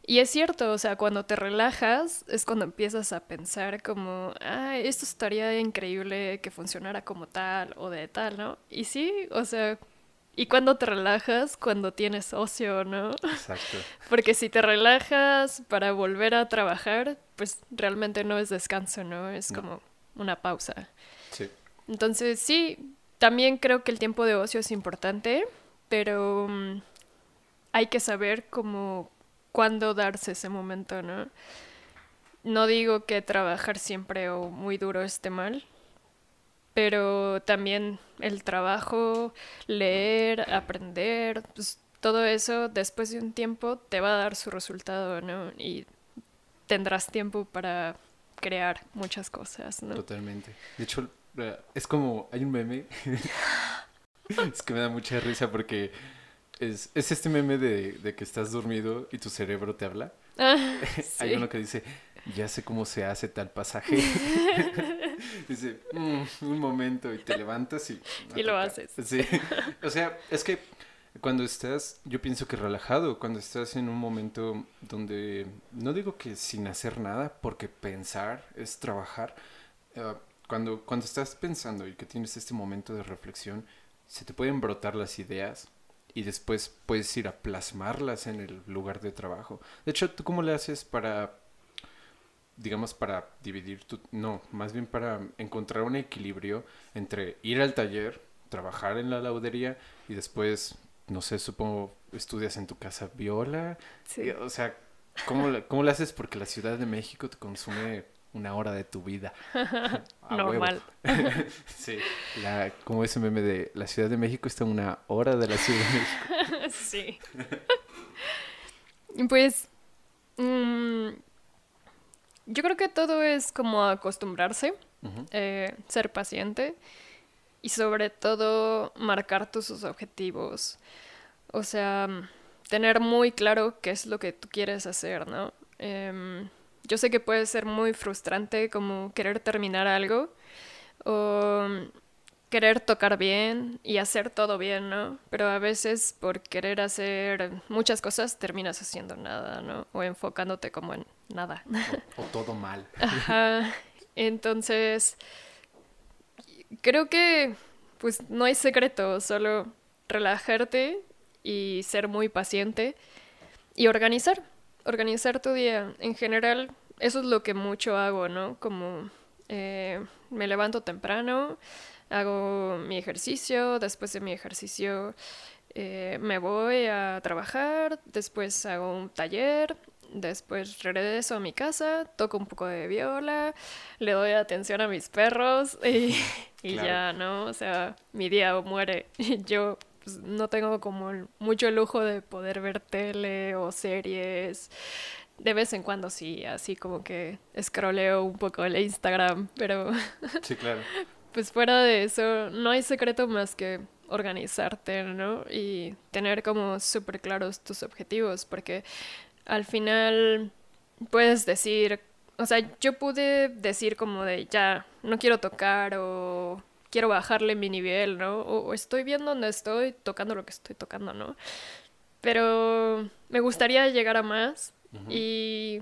Y es cierto, o sea, cuando te relajas es cuando empiezas a pensar como, ah, esto estaría increíble que funcionara como tal o de tal, ¿no? Y sí, o sea, y cuando te relajas, cuando tienes ocio, ¿no? Exacto. Porque si te relajas para volver a trabajar, pues realmente no es descanso, ¿no? Es como una pausa. Sí. Entonces, sí, también creo que el tiempo de ocio es importante, pero mm, hay que saber cómo, cuándo darse ese momento, ¿no? No digo que trabajar siempre o muy duro esté mal, pero también el trabajo, leer, aprender, pues todo eso después de un tiempo te va a dar su resultado, ¿no? Y tendrás tiempo para crear muchas cosas, ¿no? Totalmente. De hecho, es como, hay un meme, es que me da mucha risa porque es, es este meme de, de, que estás dormido y tu cerebro te habla. Ah, hay uno que dice, ya sé cómo se hace tal pasaje. Dice, mm, un momento y te levantas y... y lo haces. Sí. O sea, es que cuando estás, yo pienso que relajado, cuando estás en un momento donde, no digo que sin hacer nada, porque pensar es trabajar, uh, cuando, cuando estás pensando y que tienes este momento de reflexión, se te pueden brotar las ideas y después puedes ir a plasmarlas en el lugar de trabajo. De hecho, ¿tú cómo le haces para digamos, para dividir tu... No, más bien para encontrar un equilibrio entre ir al taller, trabajar en la laudería y después, no sé, supongo, estudias en tu casa viola. Sí. O sea, ¿cómo, ¿cómo le haces? Porque la Ciudad de México te consume una hora de tu vida. Normal. sí, la, como ese meme de la Ciudad de México está una hora de la Ciudad de México. sí. pues... Mmm, yo creo que todo es como acostumbrarse, eh, ser paciente y sobre todo marcar tus objetivos. O sea, tener muy claro qué es lo que tú quieres hacer, ¿no? Em, yo sé que puede ser muy frustrante como querer terminar algo o querer tocar bien y hacer todo bien, ¿no? Pero a veces por querer hacer muchas cosas terminas haciendo nada, ¿no? O enfocándote como en nada. O, todo mal. Ajá. Entonces, creo que pues no hay secreto, solo relajarte y ser muy paciente y organizar, organizar tu día. En general, eso es lo que mucho hago, ¿no? Como eh, me levanto temprano, hago mi ejercicio, después de mi ejercicio eh, me voy a trabajar, después hago un taller, después regreso a mi casa, toco un poco de viola, le doy atención a mis perros y, ya, ¿no? O sea, mi día muere. Yo pues, no tengo como mucho lujo de poder ver tele o series. De vez en cuando sí, así como que escroleo un poco el Instagram, pero... Sí, claro pues fuera de eso, no hay secreto más que organizarte, ¿no? Y tener como súper claros tus objetivos, porque al final puedes decir, o sea, yo pude decir como de, ya, no quiero tocar o quiero bajarle mi nivel, ¿no? O, estoy viendo donde estoy, tocando lo que estoy tocando, ¿no? Pero me gustaría llegar a más y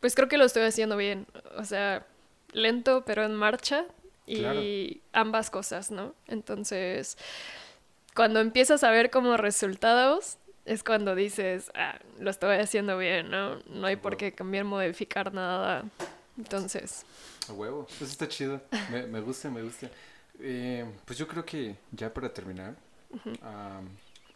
pues creo que lo estoy haciendo bien, o sea, lento pero en marcha, y ambas cosas, ¿no? Entonces, cuando empiezas a ver como resultados, es cuando dices, ah, lo estoy haciendo bien, ¿no? No hay por qué cambiar, modificar nada. Entonces. A huevo, eso está chido. Me, me gusta, me gusta. Eh, pues yo creo que ya para terminar,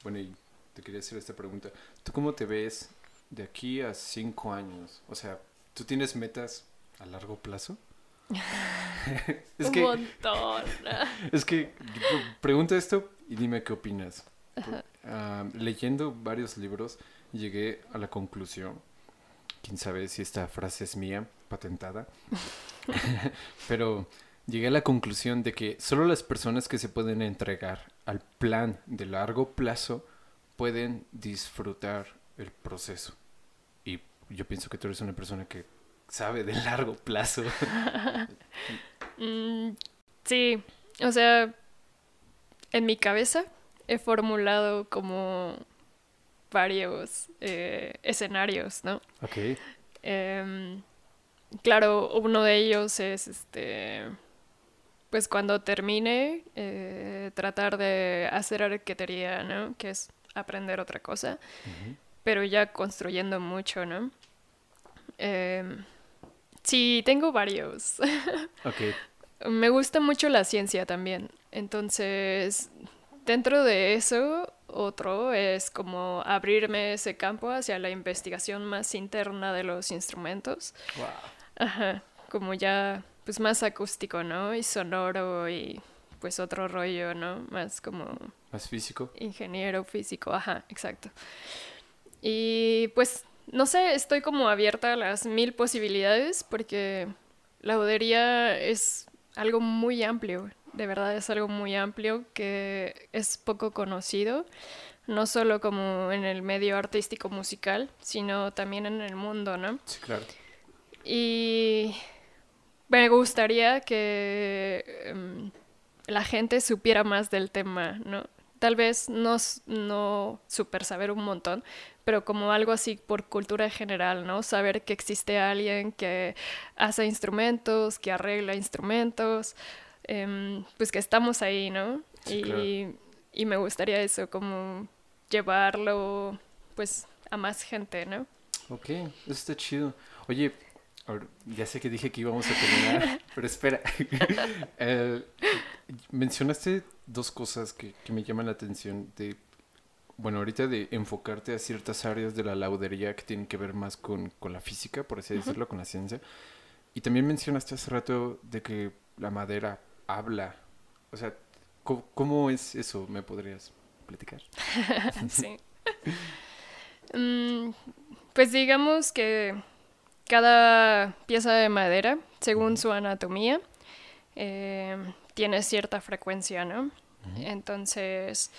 bueno, y te quería hacer esta pregunta. ¿Tú cómo te ves de aquí a cinco años? O sea, ¿tú tienes metas a largo plazo? es Un que, montón. es que pregunta esto y dime qué opinas. leyendo varios libros llegué a la conclusión, quién sabe si esta frase es mía, patentada, pero llegué a la conclusión de que solo las personas que se pueden entregar al plan de largo plazo pueden disfrutar el proceso. Y yo pienso que tú eres una persona que sabe de largo plazo. Mm, sí, o sea, en mi cabeza he formulado como varios eh, escenarios, ¿no? Ok. Em, claro, uno de ellos es este pues cuando termine, eh, tratar de hacer arquetería, ¿no? Que es aprender otra cosa, pero ya construyendo mucho, ¿no? Sí, tengo varios. Me gusta mucho la ciencia también, entonces dentro de eso, otro es como abrirme ese campo hacia la investigación más interna de los instrumentos. Wow. Ajá, como ya pues más acústico, ¿no? Y sonoro y pues otro rollo, ¿no? Más como... Más físico. Ingeniero físico, ajá, exacto. Y pues, no sé, estoy como abierta a las mil posibilidades porque la bodería es algo muy amplio, de verdad es algo muy amplio que es poco conocido, no solo como en el medio artístico musical, sino también en el mundo, ¿no? Sí, claro. Y me gustaría que em, la gente supiera más del tema, ¿no? Tal vez no, no super saber un montón, pero como algo así por cultura general, ¿no? Saber que existe alguien que hace instrumentos, que arregla instrumentos, em, pues que estamos ahí, ¿no? y, y me gustaría eso, como llevarlo, pues, a más gente, ¿no? Ok, eso está chido. Oye, ya sé que dije que íbamos a terminar, pero espera. mencionaste dos cosas que, me llaman la atención. De, bueno, ahorita de enfocarte a ciertas áreas de la laudería que tienen que ver más con, la física, por así decirlo, con la ciencia. Y también mencionaste hace rato de que la madera habla. O sea, ¿cómo, es eso? ¿Me podrías platicar? sí. Mm, pues digamos que cada pieza de madera, según su anatomía, eh, tiene cierta frecuencia, ¿no? Entonces,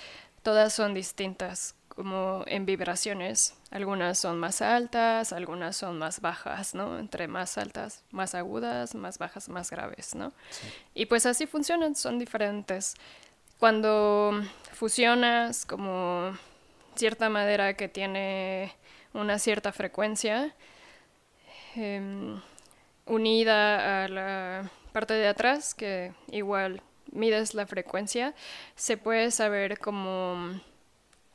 todas son distintas, como en vibraciones. Algunas son más altas, algunas son más bajas, ¿no? Entre más altas, más agudas, más bajas, más graves, ¿no? Y pues así funcionan, son diferentes. Cuando fusionas como cierta madera que tiene una cierta frecuencia, Em, unida a la parte de atrás, que igual mides la frecuencia, se puede saber como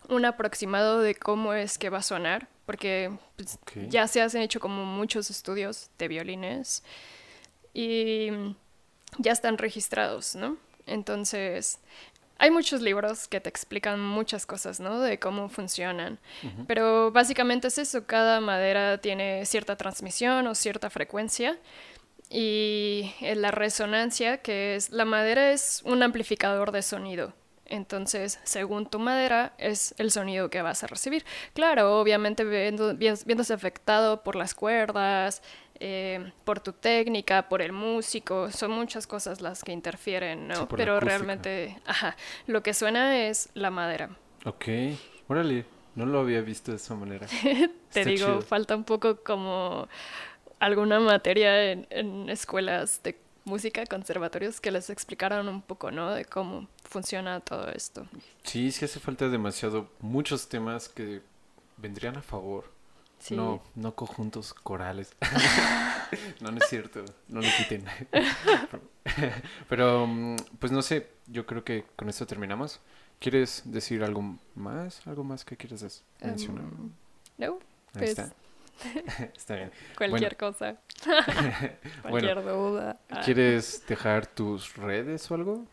un aproximado de cómo es que va a sonar, porque pues, ya se han hecho como muchos estudios de violines y ya están registrados, ¿no? Entonces, hay muchos libros que te explican muchas cosas, ¿no? De cómo funcionan. Pero básicamente es eso, cada madera tiene cierta transmisión o cierta frecuencia. Y la resonancia, que es, la madera es un amplificador de sonido. Entonces, según tu madera, es el sonido que vas a recibir. Claro, obviamente viéndose afectado por las cuerdas, eh, por tu técnica, por el músico, son muchas cosas las que interfieren, ¿no? Pero realmente, ajá, lo que suena es la madera. Ok, órale, no lo había visto de esa manera. Te digo, falta un poco como alguna materia en, en escuelas de música, conservatorios, que les explicaran un poco, ¿no? De cómo funciona todo esto. Sí, sí hace falta demasiado, muchos temas que vendrían a favor no, no conjuntos corales. no, no es cierto, no lo quiten. Pero, mm, pues no sé, yo creo que con esto terminamos. ¿Quieres decir algo más? ¿Algo más que quieras des- mencionar? Em, no, Ahí pues está. está bien. cualquier cosa. cualquier duda. Ah, ¿Quieres dejar tus redes o algo?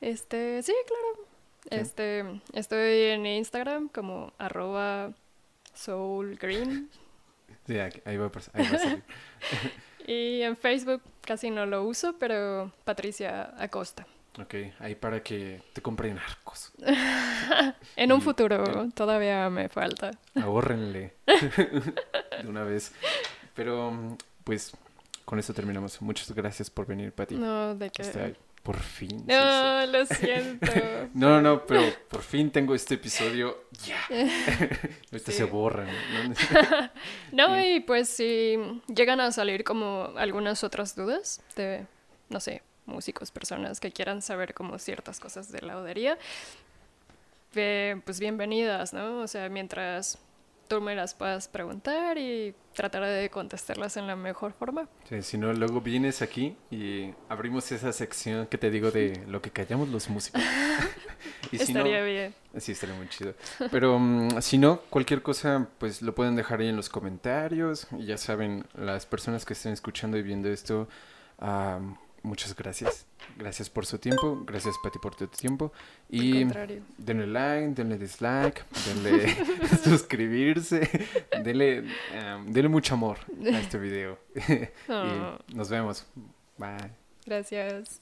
Este, sí, claro. Sí. Este, estoy en Instagram como arroba soulgreen Sí, aquí- ahí va a, pas- ahí va a salir. y en Facebook casi no lo uso, pero Patricia Acosta. ok, ahí para que te compren arcos. En un Y- futuro todavía me falta. Ahórrenle de una vez. Pero, mm, pues, con esto terminamos. Muchas gracias por venir, Pati. No, de que... Por fin. No, lo siento. No, no, pero por fin tengo este episodio. Ya. Ahorita Sí. se borran. ¿no? No, y pues si llegan a salir como algunas otras dudas de, no sé, músicos, personas que quieran saber como ciertas cosas de la laudería, ve- pues bienvenidas, ¿no? O sea, mientras tú me las puedas preguntar y tratar de contestarlas en la mejor forma. Sí, si no, luego vienes aquí y abrimos esa sección que te digo de lo que callamos los músicos. y si no, Estaría bien. Sí, estaría muy chido. Pero mm, si no, cualquier cosa, pues lo pueden dejar ahí en los comentarios. Y ya saben, las personas que estén escuchando y viendo esto, ah, muchas gracias. Gracias por su tiempo. Gracias, Pati, por tu tiempo. Y denle like, denle dislike, denle suscribirse, denle, denle mucho amor a este video. Oh, y nos vemos. Bye. gracias.